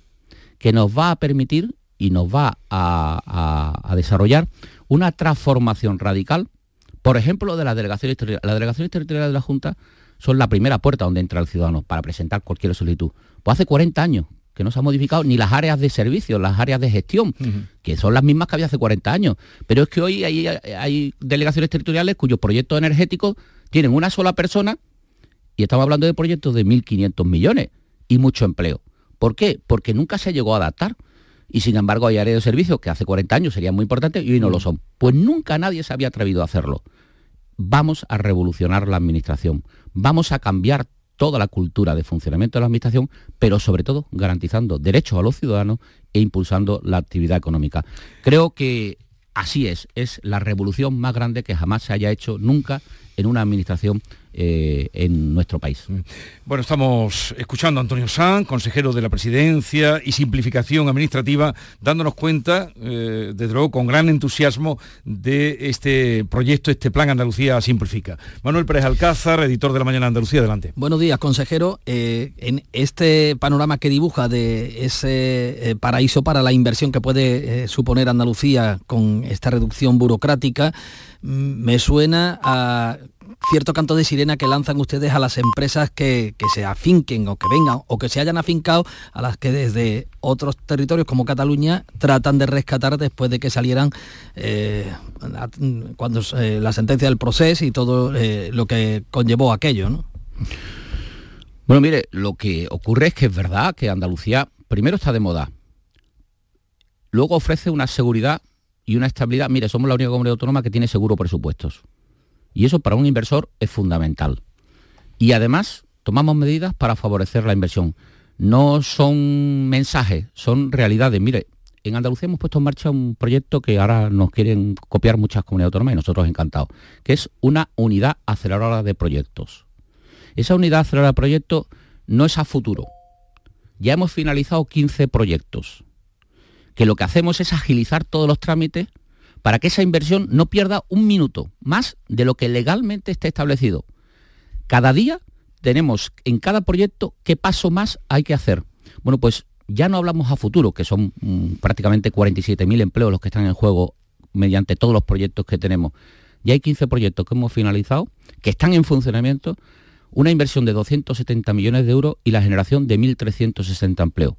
que nos va a permitir y nos va a desarrollar una transformación radical, por ejemplo, de las delegaciones territoriales. Las delegaciones territoriales de la Junta son la primera puerta donde entra el ciudadano para presentar cualquier solicitud. Pues hace 40 años que no se han modificado ni las áreas de servicio, las áreas de gestión, que son las mismas que había hace 40 años. Pero es que hoy hay, hay delegaciones territoriales cuyos proyectos energéticos tienen una sola persona y estamos hablando de proyectos de 1.500 millones y mucho empleo. ¿Por qué? Porque nunca se llegó a adaptar. Y sin embargo hay áreas de servicio que hace 40 años serían muy importantes y hoy no lo son. Pues nunca nadie se había atrevido a hacerlo. Vamos a revolucionar la administración. Vamos a cambiar toda la cultura de funcionamiento de la Administración, pero sobre todo garantizando derechos a los ciudadanos e impulsando la actividad económica. Creo que así es, es la revolución más grande que jamás se haya hecho nunca en una administración eh, en nuestro país. Bueno, estamos escuchando a Antonio Sanz, consejero de la Presidencia y Simplificación Administrativa, dándonos cuenta, eh, desde luego, con gran entusiasmo de este proyecto, este plan Andalucía Simplifica. Manuel Pérez Alcázar, editor de La Mañana Andalucía, adelante. Buenos días, consejero. Eh, en este panorama que dibuja de ese paraíso para la inversión que puede suponer Andalucía con esta reducción burocrática, mm, me suena a cierto canto de sirena que lanzan ustedes a las empresas que, se afinquen o que vengan o que se hayan afincado a las que desde otros territorios como Cataluña tratan de rescatar después de que salieran eh, cuando eh, la sentencia del proceso y todo eh, lo que conllevó aquello, ¿no? Bueno, mire, lo que ocurre es que es verdad que Andalucía primero está de moda, luego ofrece una seguridad y una estabilidad. Mire, somos la única comunidad autónoma que tiene seguro presupuestos. Y eso para un inversor es fundamental. Y además tomamos medidas para favorecer la inversión. No son mensajes, son realidades. Mire, en Andalucía hemos puesto en marcha un proyecto que ahora nos quieren copiar muchas comunidades autónomas y nosotros encantados, que es una unidad aceleradora de proyectos. Esa unidad aceleradora de proyectos no es a futuro. Ya hemos finalizado 15 proyectos, que lo que hacemos es agilizar todos los trámites para que esa inversión no pierda un minuto más de lo que legalmente esté establecido. Cada día tenemos en cada proyecto qué paso más hay que hacer. Bueno, pues ya no hablamos a futuro, que son mm, prácticamente 47.000 empleos los que están en juego mediante todos los proyectos que tenemos. Ya hay 15 proyectos que hemos finalizado, que están en funcionamiento, una inversión de 270 millones de euros y la generación de 1.360 empleos.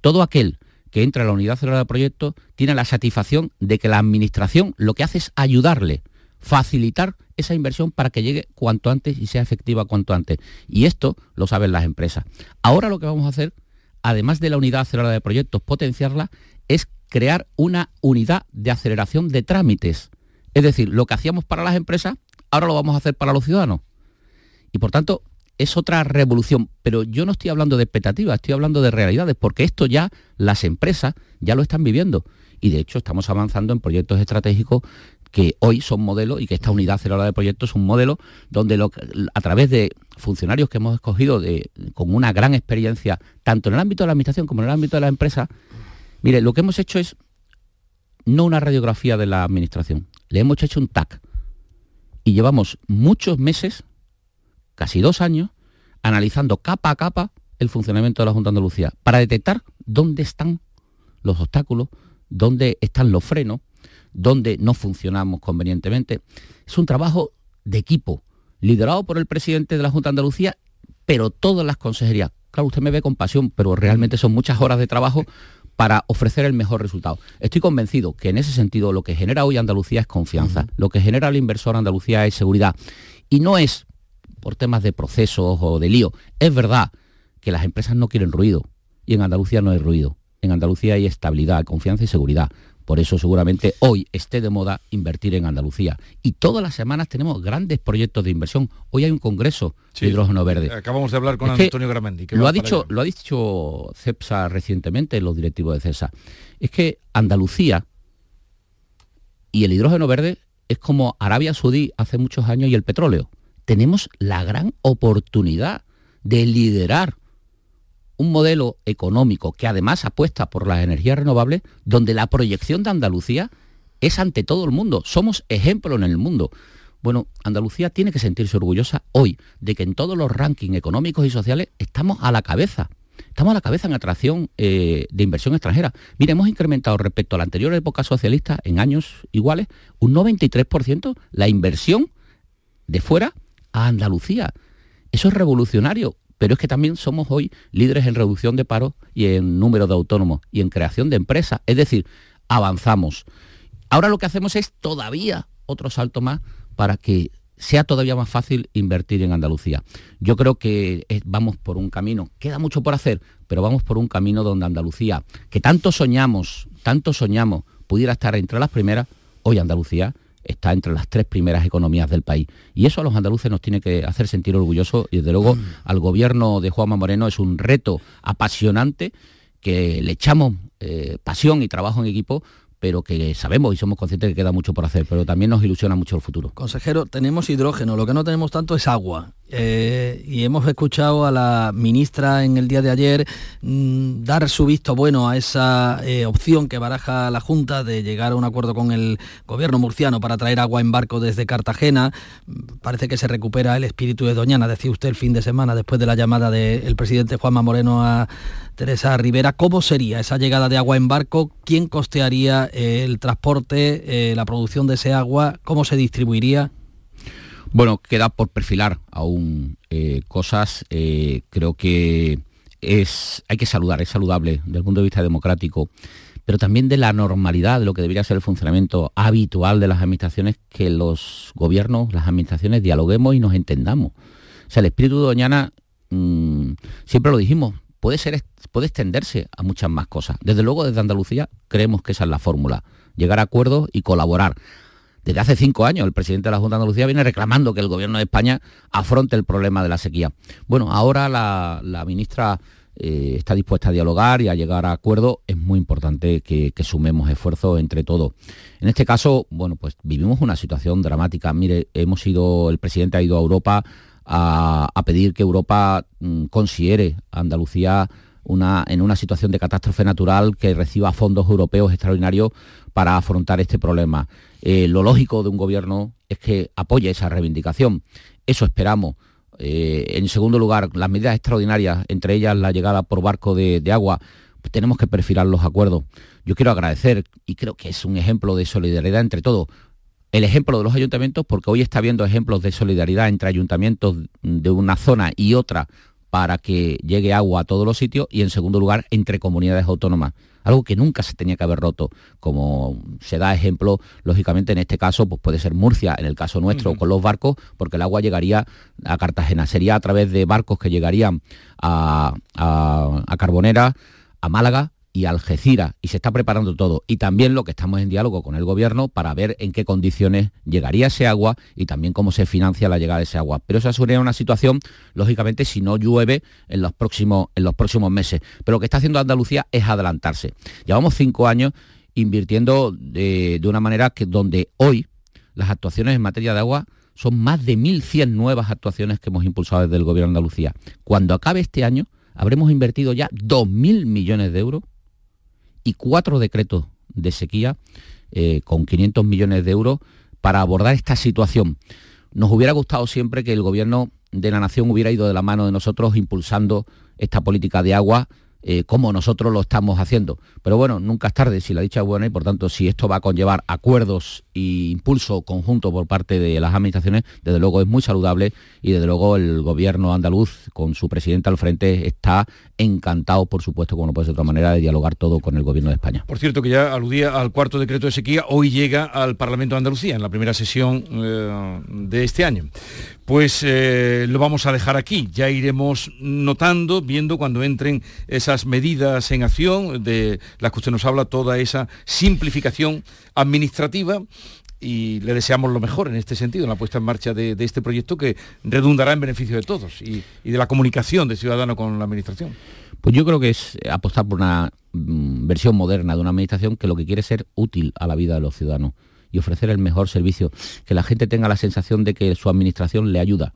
Todo aquel que entra a la unidad celular de proyecto tiene la satisfacción de que la administración lo que hace es ayudarle, facilitar esa inversión para que llegue cuanto antes y sea efectiva cuanto antes. Y esto lo saben las empresas. Ahora lo que vamos a hacer, además de la unidad acelerada de proyectos, potenciarla, es crear una unidad de aceleración de trámites. Es decir, lo que hacíamos para las empresas, ahora lo vamos a hacer para los ciudadanos. Y por tanto, es otra revolución, pero yo no estoy hablando de expectativas, estoy hablando de realidades, porque esto ya las empresas ya lo están viviendo. Y de hecho estamos avanzando en proyectos estratégicos que hoy son modelos y que esta unidad acelerada de proyectos es un modelo donde a través de funcionarios que hemos escogido con una gran experiencia, tanto en el ámbito de la administración como en el ámbito de la empresa, mire, lo que hemos hecho es no una radiografía de la administración, le hemos hecho un TAC. Y llevamos muchos meses casi dos años analizando capa a capa el funcionamiento de la Junta de Andalucía para detectar dónde están los obstáculos, dónde están los frenos, dónde no funcionamos convenientemente. Es un trabajo de equipo, liderado por el presidente de la Junta de Andalucía, pero todas las consejerías. Claro, usted me ve con pasión, pero realmente son muchas horas de trabajo para ofrecer el mejor resultado. Estoy convencido que en ese sentido lo que genera hoy Andalucía es confianza, lo que genera el inversor Andalucía es seguridad. Y no es por temas de procesos o de lío. Es verdad que las empresas no quieren ruido y en Andalucía no hay ruido. En Andalucía hay estabilidad, confianza y seguridad. Por eso seguramente hoy esté de moda invertir en Andalucía. Y todas las semanas tenemos grandes proyectos de inversión. Hoy hay un congreso de hidrógeno verde. Acabamos de hablar con Antonio Gramendi. Lo ha, dicho, lo ha dicho CEPSA recientemente, los directivos de CESA. Es que Andalucía y el hidrógeno verde es como Arabia Saudí hace muchos años y el petróleo tenemos la gran oportunidad de liderar un modelo económico que además apuesta por las energías renovables, donde la proyección de Andalucía es ante todo el mundo. Somos ejemplo en el mundo. Bueno, Andalucía tiene que sentirse orgullosa hoy de que en todos los rankings económicos y sociales estamos a la cabeza. Estamos a la cabeza en atracción eh, de inversión extranjera. Mire, hemos incrementado respecto a la anterior época socialista en años iguales un 93% la inversión de fuera a Andalucía. Eso es revolucionario, pero es que también somos hoy líderes en reducción de paro y en número de autónomos y en creación de empresas. Es decir, avanzamos. Ahora lo que hacemos es todavía otro salto más para que sea todavía más fácil invertir en Andalucía. Yo creo que vamos por un camino, queda mucho por hacer, pero vamos por un camino donde Andalucía, que tanto soñamos, tanto soñamos, pudiera estar entre las primeras, hoy Andalucía está entre las tres primeras economías del país. Y eso a los andaluces nos tiene que hacer sentir orgullosos y desde luego mm. al gobierno de Juanma Moreno es un reto apasionante que le echamos eh, pasión y trabajo en equipo pero que sabemos y somos conscientes que queda mucho por hacer, pero también nos ilusiona mucho el futuro. Consejero, tenemos hidrógeno, lo que no tenemos tanto es agua. Eh, y hemos escuchado a la ministra en el día de ayer mm, dar su visto bueno a esa eh, opción que baraja la Junta de llegar a un acuerdo con el gobierno murciano para traer agua en barco desde Cartagena. Parece que se recupera el espíritu de Doñana, decía usted el fin de semana después de la llamada del presidente Juanma Moreno a Teresa Rivera. ¿Cómo sería esa llegada de agua en barco? ¿Quién costearía el transporte, eh, la producción de ese agua? ¿Cómo se distribuiría? Bueno, queda por perfilar aún eh, cosas. Eh, creo que es, hay que saludar, es saludable desde el punto de vista democrático, pero también de la normalidad, de lo que debería ser el funcionamiento habitual de las administraciones, que los gobiernos, las administraciones dialoguemos y nos entendamos. O sea, el espíritu de Doñana, mm, siempre lo dijimos, puede, ser, puede extenderse a muchas más cosas. Desde luego, desde Andalucía creemos que esa es la fórmula, llegar a acuerdos y colaborar. Desde hace cinco años el presidente de la Junta de Andalucía viene reclamando que el gobierno de España afronte el problema de la sequía. Bueno, ahora la, ministra eh, está dispuesta a dialogar y a llegar a acuerdos. Es muy importante que, sumemos esfuerzos entre todos. En este caso, bueno, pues vivimos una situación dramática. Mire, hemos ido, el presidente ha ido a Europa a, pedir que Europa mm, considere a Andalucía en una situación de catástrofe natural que reciba fondos europeos extraordinarios para afrontar este problema. Eh, lo lógico de un gobierno es que apoye esa reivindicación. Eso esperamos. Eh, en segundo lugar, las medidas extraordinarias, entre ellas la llegada por barco de, agua, pues tenemos que perfilar los acuerdos. Yo quiero agradecer, y creo que es un ejemplo de solidaridad entre todos, el ejemplo de los ayuntamientos, porque hoy está habiendo ejemplos de solidaridad entre ayuntamientos de una zona y otra para que llegue agua a todos los sitios y en segundo lugar entre comunidades autónomas, algo que nunca se tenía que haber roto, como se da ejemplo, lógicamente en este caso pues puede ser Murcia, en el caso nuestro con los barcos, porque el agua llegaría a Cartagena, sería a través de barcos que llegarían a, a Carbonera, a Málaga y Algeciras y se está preparando todo. Y también lo que estamos en diálogo con el gobierno para ver en qué condiciones llegaría ese agua y también cómo se financia la llegada de ese agua. Pero esa sería una situación, lógicamente, si no llueve en los próximos, en los próximos meses. Pero lo que está haciendo Andalucía es adelantarse. Llevamos cinco años invirtiendo de, de una manera que donde hoy las actuaciones en materia de agua son más de 1.100 nuevas actuaciones que hemos impulsado desde el Gobierno de Andalucía. Cuando acabe este año, habremos invertido ya 2.000 millones de euros y cuatro decretos de sequía eh, con 500 millones de euros para abordar esta situación. Nos hubiera gustado siempre que el gobierno de la nación hubiera ido de la mano de nosotros impulsando esta política de agua eh, como nosotros lo estamos haciendo. Pero bueno, nunca es tarde si la dicha es buena y por tanto si esto va a conllevar acuerdos e impulso conjunto por parte de las administraciones, desde luego es muy saludable y desde luego el gobierno andaluz con su presidente al frente está encantado, por supuesto, como no puede ser de otra manera, de dialogar todo con el gobierno de España. Por cierto, que ya aludía al cuarto decreto de sequía, hoy llega al Parlamento de Andalucía en la primera sesión eh, de este año pues eh, lo vamos a dejar aquí. Ya iremos notando, viendo cuando entren esas medidas en acción de las que usted nos habla, toda esa simplificación administrativa y le deseamos lo mejor en este sentido, en la puesta en marcha de, este proyecto que redundará en beneficio de todos y, de la comunicación de ciudadano con la administración. Pues yo creo que es apostar por una mm, versión moderna de una administración que lo que quiere es ser útil a la vida de los ciudadanos y ofrecer el mejor servicio, que la gente tenga la sensación de que su administración le ayuda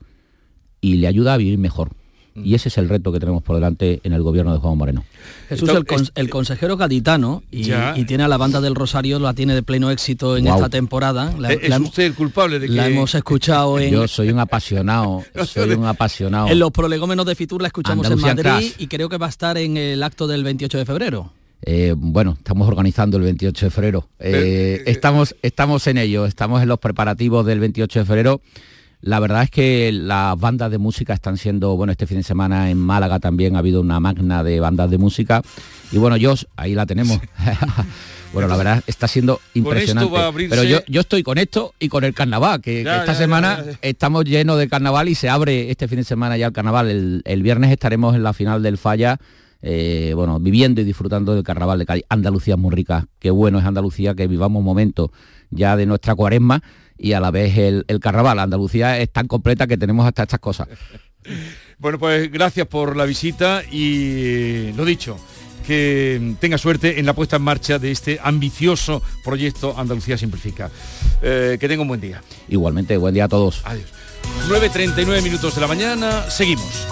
y le ayuda a vivir mejor. Y ese es el reto que tenemos por delante en el gobierno de Juan Moreno. Jesús, el, consejero gaditano, y, tiene a la banda del Rosario, la tiene de pleno éxito en esta temporada. La, ¿Es usted el culpable de que... La hemos escuchado en... Yo soy un apasionado, soy un apasionado. En los prolegómenos de Fitur la escuchamos en Madrid y creo que va a estar en el acto del 28 de febrero. Eh, bueno, estamos organizando el 28 de febrero. Eh, estamos, estamos en ello, estamos en los preparativos del 28 de febrero. La verdad es que las bandas de música están siendo, bueno, este fin de semana en Málaga también ha habido una magna de bandas de música. Y bueno, yo, ahí la tenemos. bueno, la verdad está siendo impresionante. Pero yo, yo estoy con esto y con el carnaval, que, esta semana estamos llenos de carnaval y se abre este fin de semana ya el carnaval. El, el viernes estaremos en la final del Falla eh, bueno, viviendo y disfrutando del carnaval de Cádiz. Andalucía es muy rica, qué bueno es Andalucía que vivamos momentos ya de nuestra cuaresma y a la vez el, el carnaval. Andalucía es tan completa que tenemos hasta estas cosas. Bueno, pues gracias por la visita y lo dicho, que tenga suerte en la puesta en marcha de este ambicioso proyecto Andalucía Simplifica. Eh, que tenga un buen día. Igualmente, buen día a todos. Adiós. 9.39 minutos de la mañana, seguimos.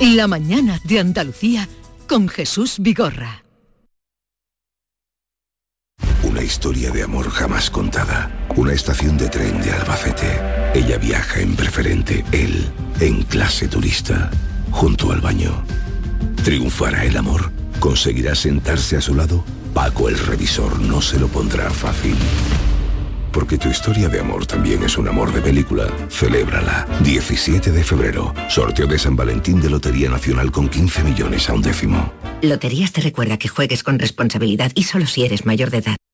La mañana de Andalucía con Jesús Vigorra. Historia de amor jamás contada. Una estación de tren de Albacete. Ella viaja en preferente, él en clase turista, junto al baño. ¿Triunfará el amor? ¿Conseguirá sentarse a su lado? Paco el revisor no se lo pondrá fácil. Porque tu historia de amor también es un amor de película. Celébrala. 17 de febrero. Sorteo de San Valentín de Lotería Nacional con 15 millones a un décimo. Loterías te recuerda que juegues con responsabilidad y solo si eres mayor de edad.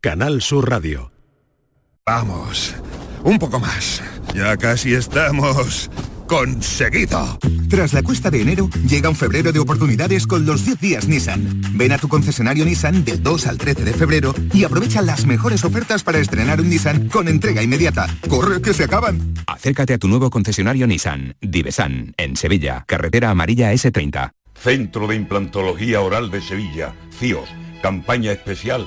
Canal Sur Radio. Vamos, un poco más. Ya casi estamos conseguido. Tras la cuesta de enero, llega un febrero de oportunidades con los 10 días Nissan. Ven a tu concesionario Nissan del 2 al 13 de febrero y aprovecha las mejores ofertas para estrenar un Nissan con entrega inmediata. ¡Corre que se acaban! Acércate a tu nuevo concesionario Nissan, Divesan, en Sevilla, carretera amarilla S30. Centro de Implantología Oral de Sevilla, CIOS, campaña especial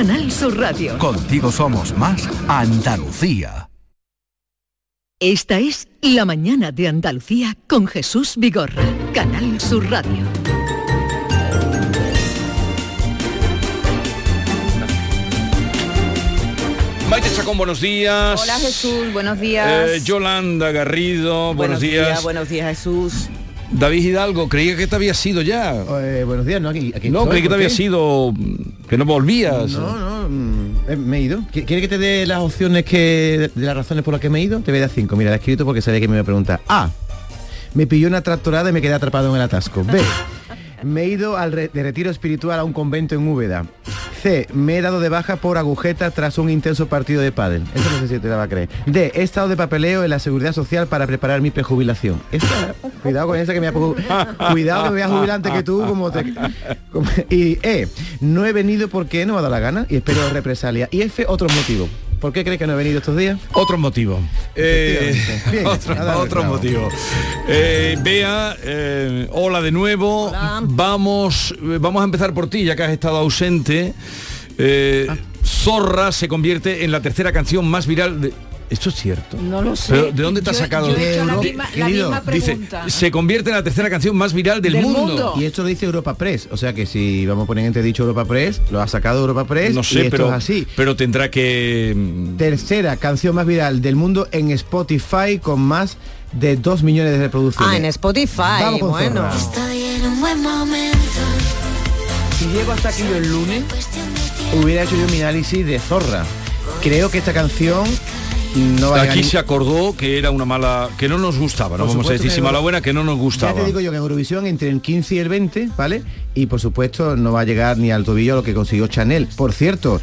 Sur Radio. Contigo somos más Andalucía. Esta es La mañana de Andalucía con Jesús Vigorra, Canal Sur Radio. Maite Chacón, buenos días. Hola Jesús, buenos días. Eh, Yolanda Garrido, buenos, días. Buenos días Jesús. David Hidalgo, creía que te había sido ya. Eh, buenos días, no, aquí, aquí No, estoy, creí que te ¿por había sido, que no volvías. No, no, mm, eh, me he ido. ¿Qui- ¿Quiere que te dé las opciones que de las razones por las que me he ido? Te voy a dar cinco. Mira, la he escrito porque sabía que me iba a preguntar. A. Me pilló una tractorada y me quedé atrapado en el atasco. B. Me he ido al re- de retiro espiritual a un convento en Úbeda. C. Me he dado de baja por agujeta tras un intenso partido de pádel. Eso no sé si te la va a creer. D. He estado de papeleo en la seguridad social para preparar mi prejubilación. Cuidado con esa que me voy a ju- Cuidado que me voy a antes que tú como te... Y E. No he venido porque no me ha dado la gana y espero represalia. Y F. Otros motivos. ¿Por qué crees que no he venido estos días? Otro motivo. Eh. Bien, otro motivo. Eh, Bea, eh, hola de nuevo. Vamos, eh, vamos a empezar por ti, ya que has estado ausente. Eh, Ah. Zorra se convierte en la tercera canción más viral de, ¿Esto es cierto? No lo sé. ¿Pero ¿De dónde te has sacado? yo he hecho la De- misma- la querido, misma dice, se convierte en la tercera canción más viral del, mundo. Y esto lo dice Europa Press. O sea que si vamos a poner entre dicho Europa Press, lo ha sacado Europa Press. No y sé, esto pero, es así. pero tendrá que... mm, Tercera canción más viral del mundo en Spotify con más de 2 millones de reproducciones. Ah, en Spotify, Vamos con bueno. Zorra. Si llego hasta aquí yo el lunes, hubiera hecho yo mi análisis de Zorra. Creo que esta canción no Aquí ni- se acordó que era una mala... que no nos gustaba, no Por vamos a decir si mala buena, que no nos Ya gustaba. te digo yo que en Eurovisión entre el 15 y el 20, ¿vale? Y por supuesto no va a llegar ni al tobillo lo que consiguió Chanel. Por cierto,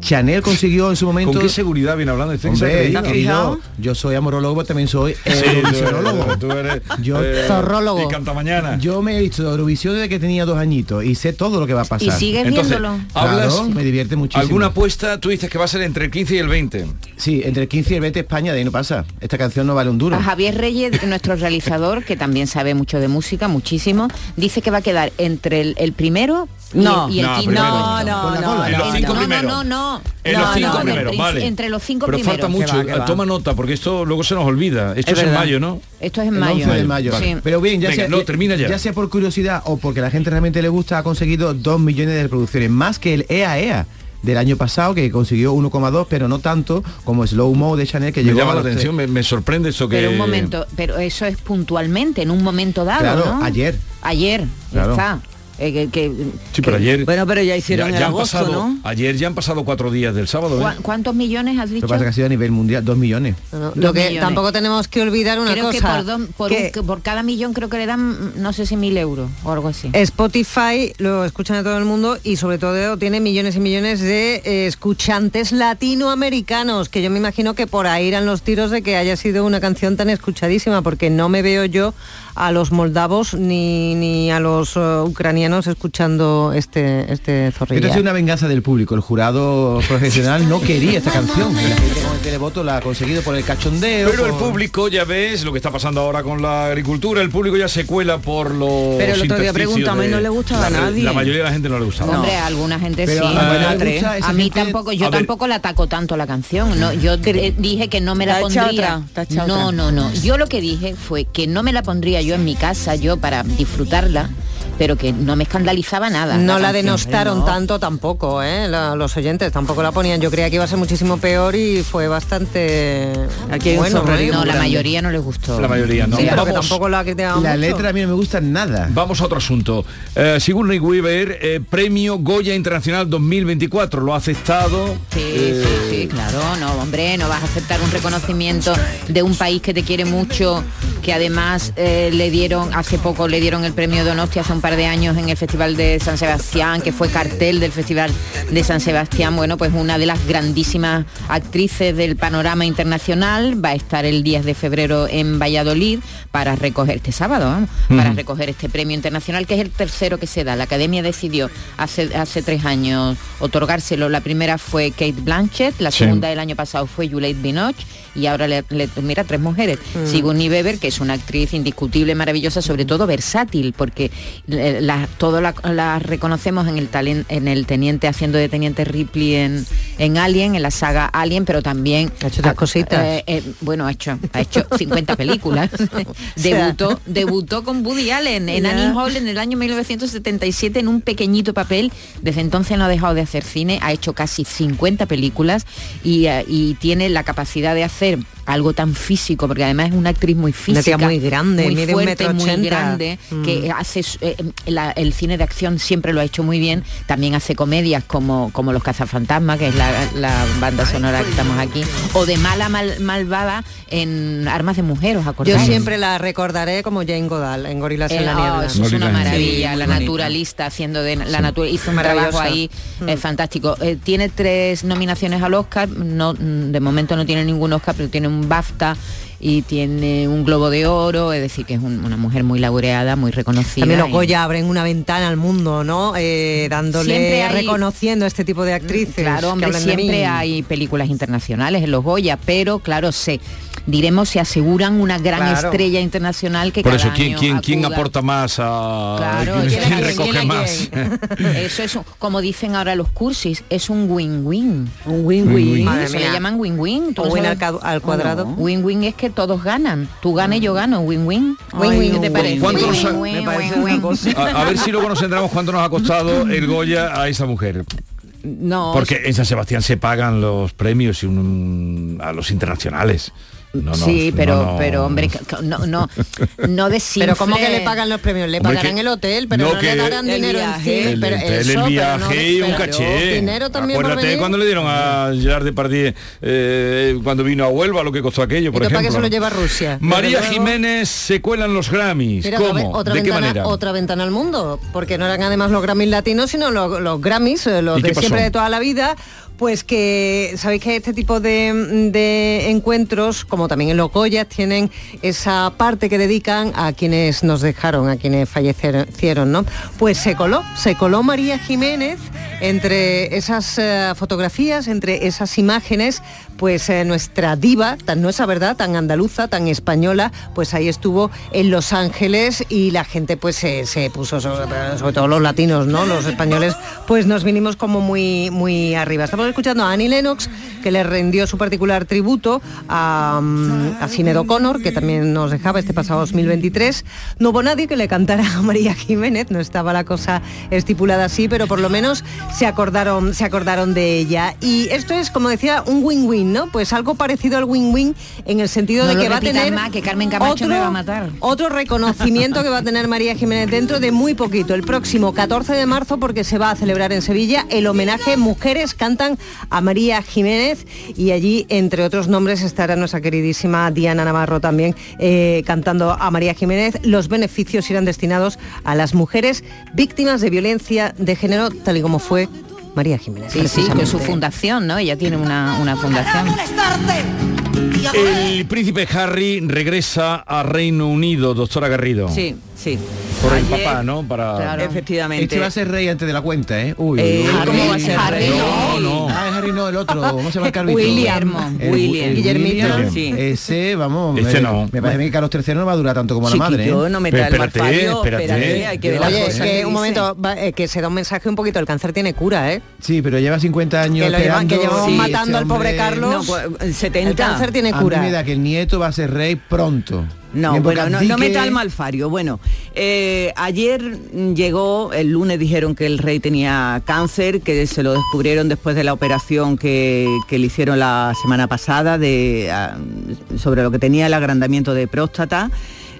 Chanel consiguió en su momento... ¿Con qué seguridad viene hablando? Este Hombre, querido, yo soy amorologo, pero también soy Sí, tú eurovisionólogo. eres- tú eres, Yo, eh, zorrólogo. y canta mañana. Yo me he visto Eurovisión desde que tenía dos añitos y sé todo lo que va a pasar. ¿Y sigues Entonces, viéndolo? hablas- Claro, me divierte muchísimo. ¿Alguna apuesta? Tú dices que va a ser entre el 15 y el 20. Sí, entre el 15 y el 20 España, de ahí no pasa. Esta canción no vale un duro. A Javier Reyes, nuestro realizador, que también sabe mucho de música, muchísimo, dice que va a quedar entre el, el primero y No. el, y el No, quinto. primero. No, no, no, no, cinco no, primeros. no, no, no. En No, los cinco no, en primeros, prin- vale. Entre los cinco Pero primeros. falta mucho. va, que va. Toma nota, porque esto luego se nos olvida. Esto Es es, en mayo, ¿no? Esto es en El mayo. 11 de mayo. Sí. Pero bien, ya Venga, sea, no, termina ya. ya sea por curiosidad o porque la gente realmente le gusta, ha conseguido 2 millones de reproducciones, más que el EAEA del año pasado, que consiguió 1,2, pero no tanto como Slow Mo de Chanel, que Me llegó llama a la atención, me, me sorprende eso que... Pero un momento, pero eso es puntualmente, en un momento dado, Claro, ¿no? ayer. Ayer, ya está. Eh, que- que- Sí, pero ayer... Bueno, pero ya hicieron ya, el ya han agosto, pasado, ¿no? Ayer ya han pasado cuatro días del sábado. ¿eh? ¿cuá- ¿Cuántos millones has Lo dicho? que pasa es que ha sido a nivel mundial, 2 millones. No, no, Dos Lo que millones. tampoco tenemos que olvidar una Creo que cosa. por, dos- por, que un- por cada millón creo que le dan, no sé si mil euros o algo así. Spotify lo escuchan a todo el mundo y sobre todo tiene millones y millones de eh, escuchantes latinoamericanos, que yo me imagino que por ahí irán los tiros de que haya sido una canción tan escuchadísima, porque no me veo yo a los moldavos ni, ni a los eh, ucranianos escuchando este, este Esto ha zorrilla. sido una venganza del público. El jurado profesional no quería esta canción. Y la gente con el televoto la ha conseguido por el cachondeo. Pero el público, ya ves lo que está pasando ahora con la agricultura, el público ya se cuela por los Pero el otro día preguntame, de- no le gustaba a la- nadie. La mayoría de la gente no le gustaba. Hombre, a alguna gente Pero sí. a la bueno, mayoría le tres. gusta esa a mí gente- tampoco, yo tampoco la ataco tanto la canción. No, yo dije que no me la ha echado pondría. otra, ha no, no, no. Yo lo que dije fue que no me la pondría yo en mi casa, yo para disfrutarla, pero que no me escandalizaba nada. No la denostaron No. tanto tampoco, ¿eh? La- los oyentes tampoco la ponían. Yo creía que iba a ser muchísimo peor y fue bastante Aquí hay un bueno. ¿eh? No, la mayoría no les gustó. La mayoría no. Sí, pero que Vamos- tampoco la La mucho. letra a mí no me gusta nada. Vamos a otro asunto. Eh, Sigourney Weaver, eh, premio Goya Internacional 2024, lo ha aceptado. Sí, Eh, sí, sí, claro, no, hombre, no vas a aceptar un reconocimiento de un país que te quiere mucho, que además eh, le dieron, hace poco le dieron el premio Donosti hace un par de años en el Festival de San Sebastián, que fue cartel del Festival de San Sebastián, bueno, pues una de las grandísimas actrices del panorama internacional, va a estar el 10 de febrero en Valladolid para recoger, este sábado, vamos, para recoger este premio internacional, que es el tercero que se da. La Academia decidió hace, hace tres años otorgárselo. La primera fue Kate Blanchett, la Sí. segunda del año pasado fue Juliette Binoche y ahora le, le- mira tres mujeres. Mm. Sigourney Weaver, que es una actriz indiscutible, maravillosa, sobre todo versátil, porque la, todo la, la reconocemos en el talen- en el teniente haciendo de teniente Ripley en, en Alien, en la saga Alien, pero también Ha hecho otras cositas. eh, eh, bueno, ha hecho, ha hecho 50 películas. debutó, debutó con Woody Allen en Ya. Annie Hall en el año 1977 en un pequeñito papel. Desde entonces no ha dejado de hacer cine, ha hecho casi 50 películas y, eh, y tiene la capacidad de hacer algo tan físico, porque además es una actriz muy Una física, muy grande, muy mide un fuerte, metro muy grande, Mm. que hace eh, la- el cine de acción siempre lo ha hecho muy bien. También hace comedias como, como Los cazafantasmas, que es la, la banda sonora que estamos aquí, o de mala mal- malvada en Armas de Mujer, ¿os Yo acordáis? siempre la recordaré como Jane Goodall en Gorilas Eh, en la oh, niebla. eso es una maravilla, Sí, la naturalista haciendo de la Sí. natura hizo un trabajo ahí Mm. eh, fantástico. Eh, tiene tres nominaciones al Oscar, no, mm, de momento no tiene ningún Oscar, pero tiene un BAFTA y tiene un globo de oro, es decir, que es un- una mujer muy laureada, muy reconocida. También los y- Goya abren una ventana al mundo, ¿no? Eh, dándole, Siempre hay- reconociendo a este tipo de actrices. Claro, que hombre, hablan de mí. siempre hay películas internacionales en los Goya, pero claro, se diremos se aseguran una gran Claro. estrella internacional que Por cada eso, ¿quién, año quién, quién aporta más a... Claro, ¿Quién, ¿quién quién recoge ¿Quién a más? Eso es, un- como dicen ahora los cursis, es un win-win. Un win-win. Madre Eso le mía. llaman win-win. ¿Tú O win al al cuadrado. No. Win-win es que todos ganan. Tú ganas y yo gano. Win-win. Win-win, ¿qué te parece? ¿Cuánto nos ha- Win-win, Me parece win-win. A, a ver si luego nos enteramos cuánto nos ha costado el Goya a esa mujer. No, Porque en San Sebastián se pagan los premios y un- a los internacionales. No, no, sí, pero, no. pero hombre, no, no, no desinfle- Pero ¿cómo que le pagan los premios? Le Hombre, pagarán que- el hotel, pero no, no, que- le darán El dinero viaje. encima. El, pero hotel, el eso, viaje no- y un caché. Dinero también por Acuérdate cuando le dieron a Gerard Depardieu eh, cuando vino a Huelva lo que costó aquello, por Esto para que ejemplo. se lo lleva a Rusia. María luego- Jiménez se cuelan los Grammys. Mira, otra, ¿Cómo? ve- otra ¿De qué ventana, manera? otra ventana al mundo, porque no eran además los Grammys latinos, sino los, los Grammys, eh, los ¿Y qué de siempre de toda la vida, pues que sabéis que este tipo de, encuentros, como también en los Goyas, tienen esa parte que dedican a quienes nos dejaron, a quienes fallecieron, ¿no? Pues se coló, se coló María Jiménez entre esas eh, fotografías, entre esas imágenes, pues eh, nuestra diva, tan nuestra verdad, tan andaluza, tan española, pues ahí estuvo en Los Ángeles y la gente pues se, puso, sobre, todo los latinos, ¿no? Los españoles, pues nos vinimos como muy, muy arriba. Estamos escuchando a Annie Lennox, que le rendió su particular tributo a, mm, a Sinead O'Connor, que también nos dejaba este pasado 2023. No hubo nadie que le cantara a María Jiménez, no estaba la cosa estipulada así, pero por lo menos se acordaron, se acordaron de ella. Y esto es, como decía, un win-win, ¿no? Pues algo parecido al win-win en el sentido No de que va a tener más, que Carmen Camacho me va a matar. otro reconocimiento que va a tener María Jiménez dentro de muy poquito, el próximo 14 de marzo, porque se va a celebrar en Sevilla el homenaje Mujeres cantan a María Jiménez y allí, entre otros nombres, estará nuestra queridísima Diana Navarro también eh, cantando a María Jiménez. Los beneficios irán destinados a las mujeres víctimas de violencia de género, tal y como fue María Jiménez. Sí, sí, que su fundación, ¿no? Ella tiene una, una fundación. El príncipe Harry regresa a Reino Unido, doctora Garrido. Sí, sí. Por el Ayer- papá, ¿no? Para... Efectivamente. Este va a ser rey antes de la cuenta, ¿eh? Uy, Eh, uy. ¿cómo va a ser Harry, rey? No, No. Ah, es Harry no, el otro. ¿Cómo se llama el carbito? William. El- William. el Guillermito. Sí. Ese, vamos, Ese me, no. me parece a que Carlos III no va a durar tanto como la madre. ¿eh? Chiquillo, no me trae el espérate, malfario, espérate. espérate, hay que ver las Oye, cosas que que un momento, va, eh, que se da un mensaje un poquito, el cáncer tiene cura, ¿eh? Sí, pero lleva 50 años Que lo llevan- que llevamos sí, matando este al pobre Carlos. No, pues, 70. El cáncer tiene A cura. mí me da que el nieto va a ser rey pronto. No, bueno, no, no meta al malfario. Bueno, eh, ayer llegó, el lunes dijeron que el rey tenía cáncer, que se lo descubrieron después de la operación que, que le hicieron la semana pasada de, ah, sobre lo que tenía el agrandamiento de próstata.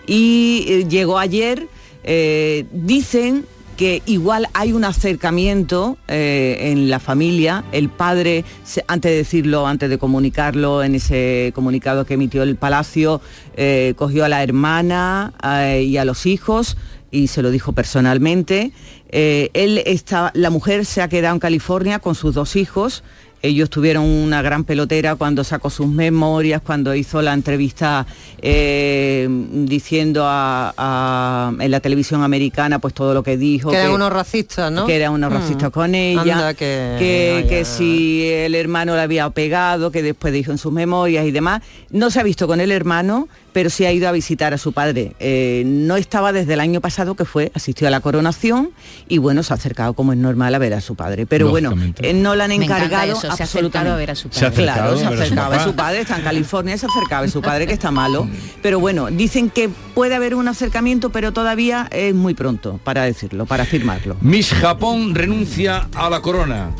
Y eh, llegó ayer, eh, dicen que igual hay un acercamiento eh, en la familia. El padre, antes de decirlo, antes de comunicarlo, en ese comunicado que emitió el Palacio, eh, cogió a la hermana eh, y a los hijos y se lo dijo personalmente. Él está, la mujer se ha quedado en California con sus dos hijos. Ellos tuvieron una gran pelotera cuando sacó sus memorias, cuando hizo la entrevista eh, diciendo a- a- en la televisión americana pues todo lo que dijo. Que eran unos racistas, ¿no? Que eran unos Mm. racistas con ella, Anda, que- que, que si el hermano la había pegado, que después dijo en sus memorias y demás. No se ha visto con el hermano, pero sí ha ido a visitar a su padre. Eh, no estaba desde el año pasado que fue, asistió a la coronación y bueno, se ha acercado como es normal a ver a su padre. Pero bueno, eh, no la han encargado eso, se ha acercado absolutamente. a ver a su Se padre. acercado Claro, se a ver a su acercaba a su padre, está en California, se acercaba a su padre que está malo. Pero bueno, dicen que puede haber un acercamiento, pero todavía es muy pronto para decirlo, para afirmarlo. Miss Japón renuncia a la corona.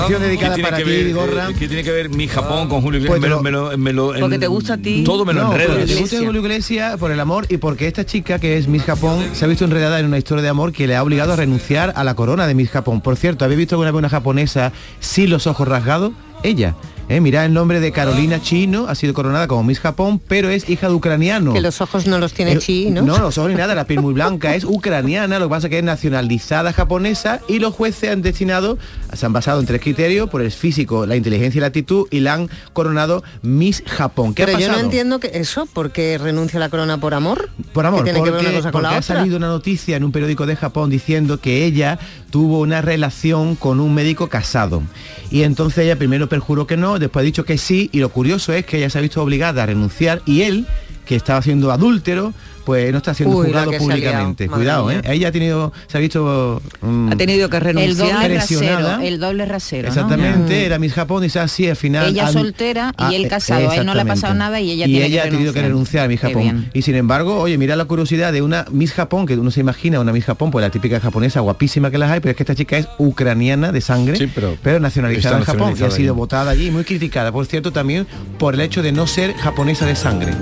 Canción dedicada ¿Qué tiene para que ti, ver, Vigorra. eh, ¿Qué tiene que ver Miss Japón con Julio Iglesias? Pues Me lo- lo- me lo- me lo- Porque en- te gusta a ti. Todo me lo No, enredas. te gusta Julio Iglesias por el amor y porque esta chica que es Miss Japón se ha visto enredada en una historia de amor que le ha obligado a renunciar a la corona de Miss Japón. Por cierto, ¿habéis visto alguna vez una japonesa sin los ojos rasgados? Ella. ¿Eh? El nombre de Carolina Chino, ha sido coronada como Miss Japón, pero es hija de ucraniano. Que los ojos no los tiene Eh, chi, ¿no? No, los ojos ni nada, la piel muy blanca, es ucraniana, lo que pasa es que es nacionalizada japonesa y los jueces han destinado, se han basado en tres criterios, por el físico, la inteligencia y la actitud, y la han coronado Miss Japón. ¿Qué Pero ha yo no entiendo que eso, porque renuncia a la corona por amor. Por amor, ¿Qué tiene que ver porque, una cosa con la porque ha salido una noticia en un periódico de Japón diciendo que ella tuvo una relación con un médico casado. Y entonces ella primero perjuró que no, después ha dicho que sí, y lo curioso es que ella se ha visto obligada a renunciar y él, que estaba siendo adúltero, pues no está siendo Uy, juzgado que se públicamente. liado, Cuidado. ¿eh? Ella ha tenido, se ha visto mm, Ha tenido que El renunciar. doble Presionada. rasero, el doble rasero, ¿no? Exactamente, era Miss Japón y dice así al final. Ella soltera y Ah, él eh, casado. A él no le ha pasado nada y ella y tiene ella que ha tenido que renunciar. a Miss Japón. Y sin embargo, oye, mira la curiosidad de una Miss Japón, que uno se imagina una Miss Japón, pues la típica japonesa, guapísima que las hay, pero es que esta chica es ucraniana de sangre, pero, nacionalizada en Japón, y ha sido votada allí, y muy criticada, por cierto, también por el hecho de no ser japonesa de sangre.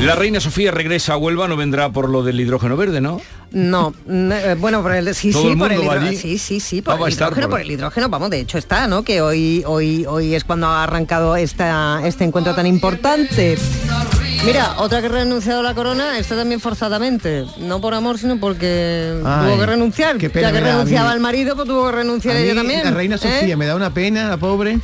La reina Sofía regresa a Huelva, no vendrá por lo del hidrógeno verde, ¿no? No, eh, bueno, por el sí, sí, el por hidrógeno. Sí, sí, sí, por Ah, va a el estar hidrógeno, por- por el hidrógeno, vamos, de hecho está, ¿no? Que hoy, hoy, hoy es cuando ha arrancado esta, este encuentro tan importante. Mira, otra que ha renunciado a la corona está también forzadamente, no por amor, sino porque Ay, tuvo que renunciar. qué pena ya que renunciaba al marido, pues tuvo que renunciar A ella también. La reina ¿eh? Sofía me da una pena, la pobre.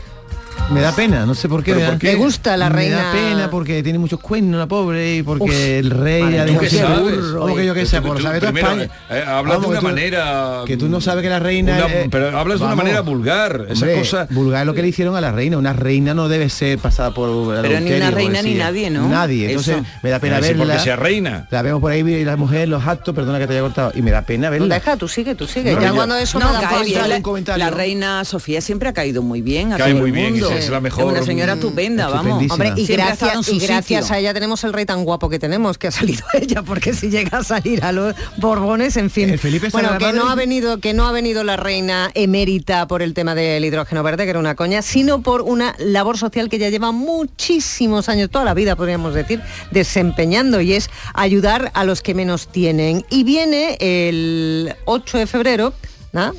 Me da pena, no sé por qué. ¿Pero me por qué? Me gusta la Me reina- da pena porque tiene muchos cuernos la pobre y porque Uf, el rey madre ha. ¿Cómo que yo qué sé? Tú- Por saber toda primero, España. eh, hablas de una que tú- manera... Que tú no sabes que la reina... Una- eh, pero hablas de una manera vulgar, esa Hombre, cosa... Vulgar es lo que le hicieron a la reina. Una reina no debe ser pasada por Pero ni una reina ni nadie, ¿no? Nadie. Entonces Eso. me da pena Eh, verla. porque sea reina. La vemos por ahí y la mujer, los actos, perdona que te haya cortado. Y me da pena verla. Deja, tú sigue, tú sigue. Ya yo- cuando eso No, me. La, un comentario. la reina Sofía siempre ha caído muy bien a Cae todo muy el mundo. Es la mejor- una señora estupenda, vamos. Hombre, y gracias, y gracias a ella tenemos el rey tan guapo que tenemos, que ha salido ella, porque si llega a salir a los Borbones, en fin. ¿El Felipe bueno, que no ha venido, que no ha venido la reina emérita por el tema del hidrógeno verde, que era una coña, sino por una labor social que ya lleva muchísimos años, toda la vida podríamos decir, desempeñando, y es ayudar a los que menos tienen. Y viene el 8 de febrero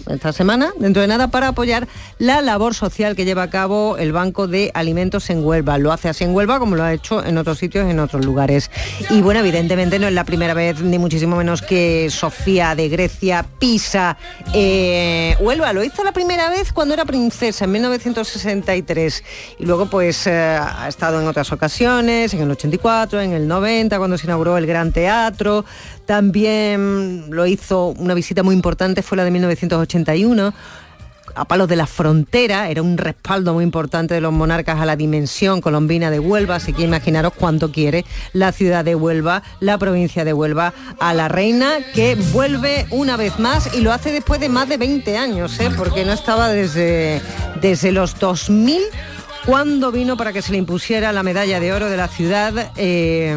esta semana, dentro de nada, para apoyar la labor social que lleva a cabo el Banco de Alimentos en Huelva. Lo hace así en Huelva como lo ha hecho en otros sitios, en otros lugares. Y bueno, evidentemente no es la primera vez, ni muchísimo menos que Sofía de Grecia pisa eh, Huelva. Lo hizo la primera vez cuando era princesa, en 1963. Y luego pues eh, ha estado en otras ocasiones, en el 84, en el 90, cuando se inauguró el Gran Teatro. También lo hizo una visita muy importante, fue la de 1981 a palos de la frontera, era un respaldo muy importante de los monarcas a la dimensión colombina de Huelva, así que imaginaros cuánto quiere la ciudad de Huelva, la provincia de Huelva, a la reina que vuelve una vez más y lo hace después de más de 20 años, ¿eh? porque no estaba desde, desde los 2000 cuando vino para que se le impusiera la medalla de oro de la ciudad. eh,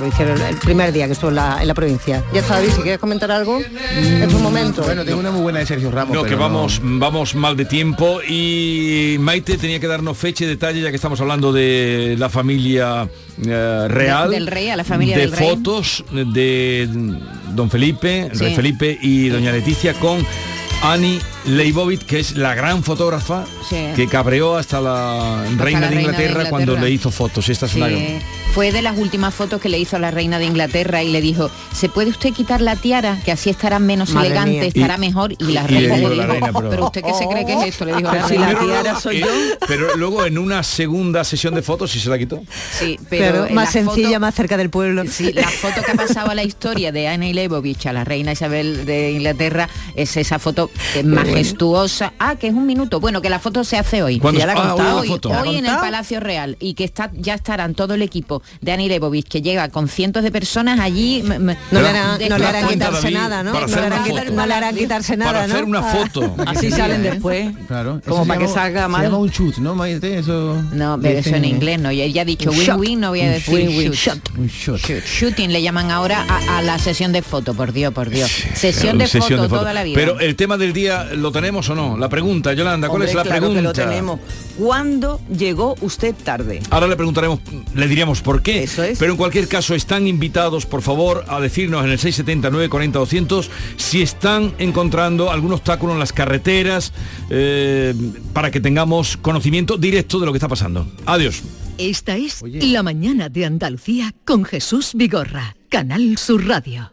lo hicieron el primer día que estuvo en la, en la provincia. Ya está, David, si quieres comentar algo, es un momento. Bueno, tengo una muy buena de Sergio Ramos. No, que pero vamos, vamos mal de tiempo y Maite tenía que darnos fecha y detalle ya que estamos hablando de la familia eh, real. De- del rey, a la familia de del rey. fotos de don Felipe, el Sí. rey Felipe y doña Leticia con Annie Leibovitz, que es la gran fotógrafa Sí. que cabreó hasta la reina, la de, reina de Inglaterra cuando le hizo fotos. Y esta es Sí, una fue de las últimas fotos que le hizo a la reina de Inglaterra y le dijo, ¿se puede usted quitar la tiara? Que así estará menos Madre elegante, mía. estará Y- mejor. Y la y reina le dijo dijo, la reina, pero... pero- usted qué se cree que es esto? Le dijo Pero si la Pero tiara luego, soy eh, yo. Pero luego en una segunda sesión de fotos sí se la quitó. Sí, pero, Pero en más la sencilla, foto- más cerca del pueblo. Sí, la foto que ha pasado a la historia de Annie Leibovitz a la reina Isabel de Inglaterra es esa foto que es majestuosa. Ah, que es un minuto. Bueno, que la foto se hace hoy. ¿Cuándo Ya la he ah, contado hoy la foto. hoy ¿La ha en el? Palacio Real y que está ya estarán todo el equipo de Annie Leibovitz que llega con cientos de personas allí. No le harán, no cuenta, quitarse David, nada, ¿no? No le harán, quitar- no quitarse nada, Para ¿no? hacer una foto. Así salen después. Claro. Como para que salga mal. Se llama un shoot, ¿no? Eso... No, pero eso en inglés no. Y ella ha dicho win-win, no voy a decir shot. Shooting le llaman ahora a, la sesión de foto, por Dios, por Dios. Sesión de foto. toda la vida. Pero el tema del día ¿lo tenemos o no? La pregunta, Yolanda, ¿cuál Hombre, es la claro pregunta? que lo tenemos. ¿Cuándo llegó usted tarde? Ahora le preguntaremos, le diríamos por qué. Pero en cualquier caso están invitados, por favor, a decirnos en el 679 40 200 si están encontrando algún obstáculo en las carreteras eh, para que tengamos conocimiento directo de lo que está pasando. Adiós. Esta es La mañana de Andalucía con Jesús Vigorra, Canal Sur Radio.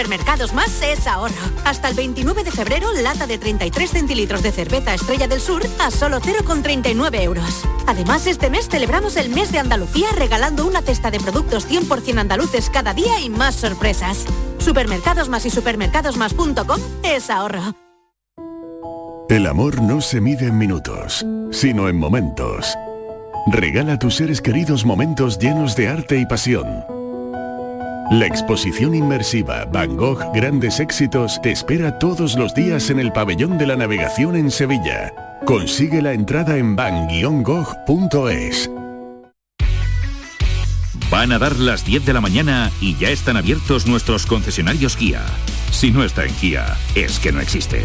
Supermercados Más es ahorro. Hasta el 29 de febrero, lata de 33 centilitros de cerveza Estrella del Sur a solo 0,39 euros. Además, este mes celebramos el mes de Andalucía regalando una cesta de productos 100% andaluces cada día y más sorpresas. Supermercados Más y supermercadosmás.com es ahorro. El amor no se mide en minutos, sino en momentos. Regala a tus seres queridos momentos llenos de arte y pasión. La exposición inmersiva Van Gogh Grandes Éxitos te espera todos los días en el Pabellón de la Navegación en Sevilla. Consigue la entrada en van-gogh.es. Van a dar las 10 de la mañana y ya están abiertos nuestros concesionarios Kia. Si no está en Kia, es que no existe.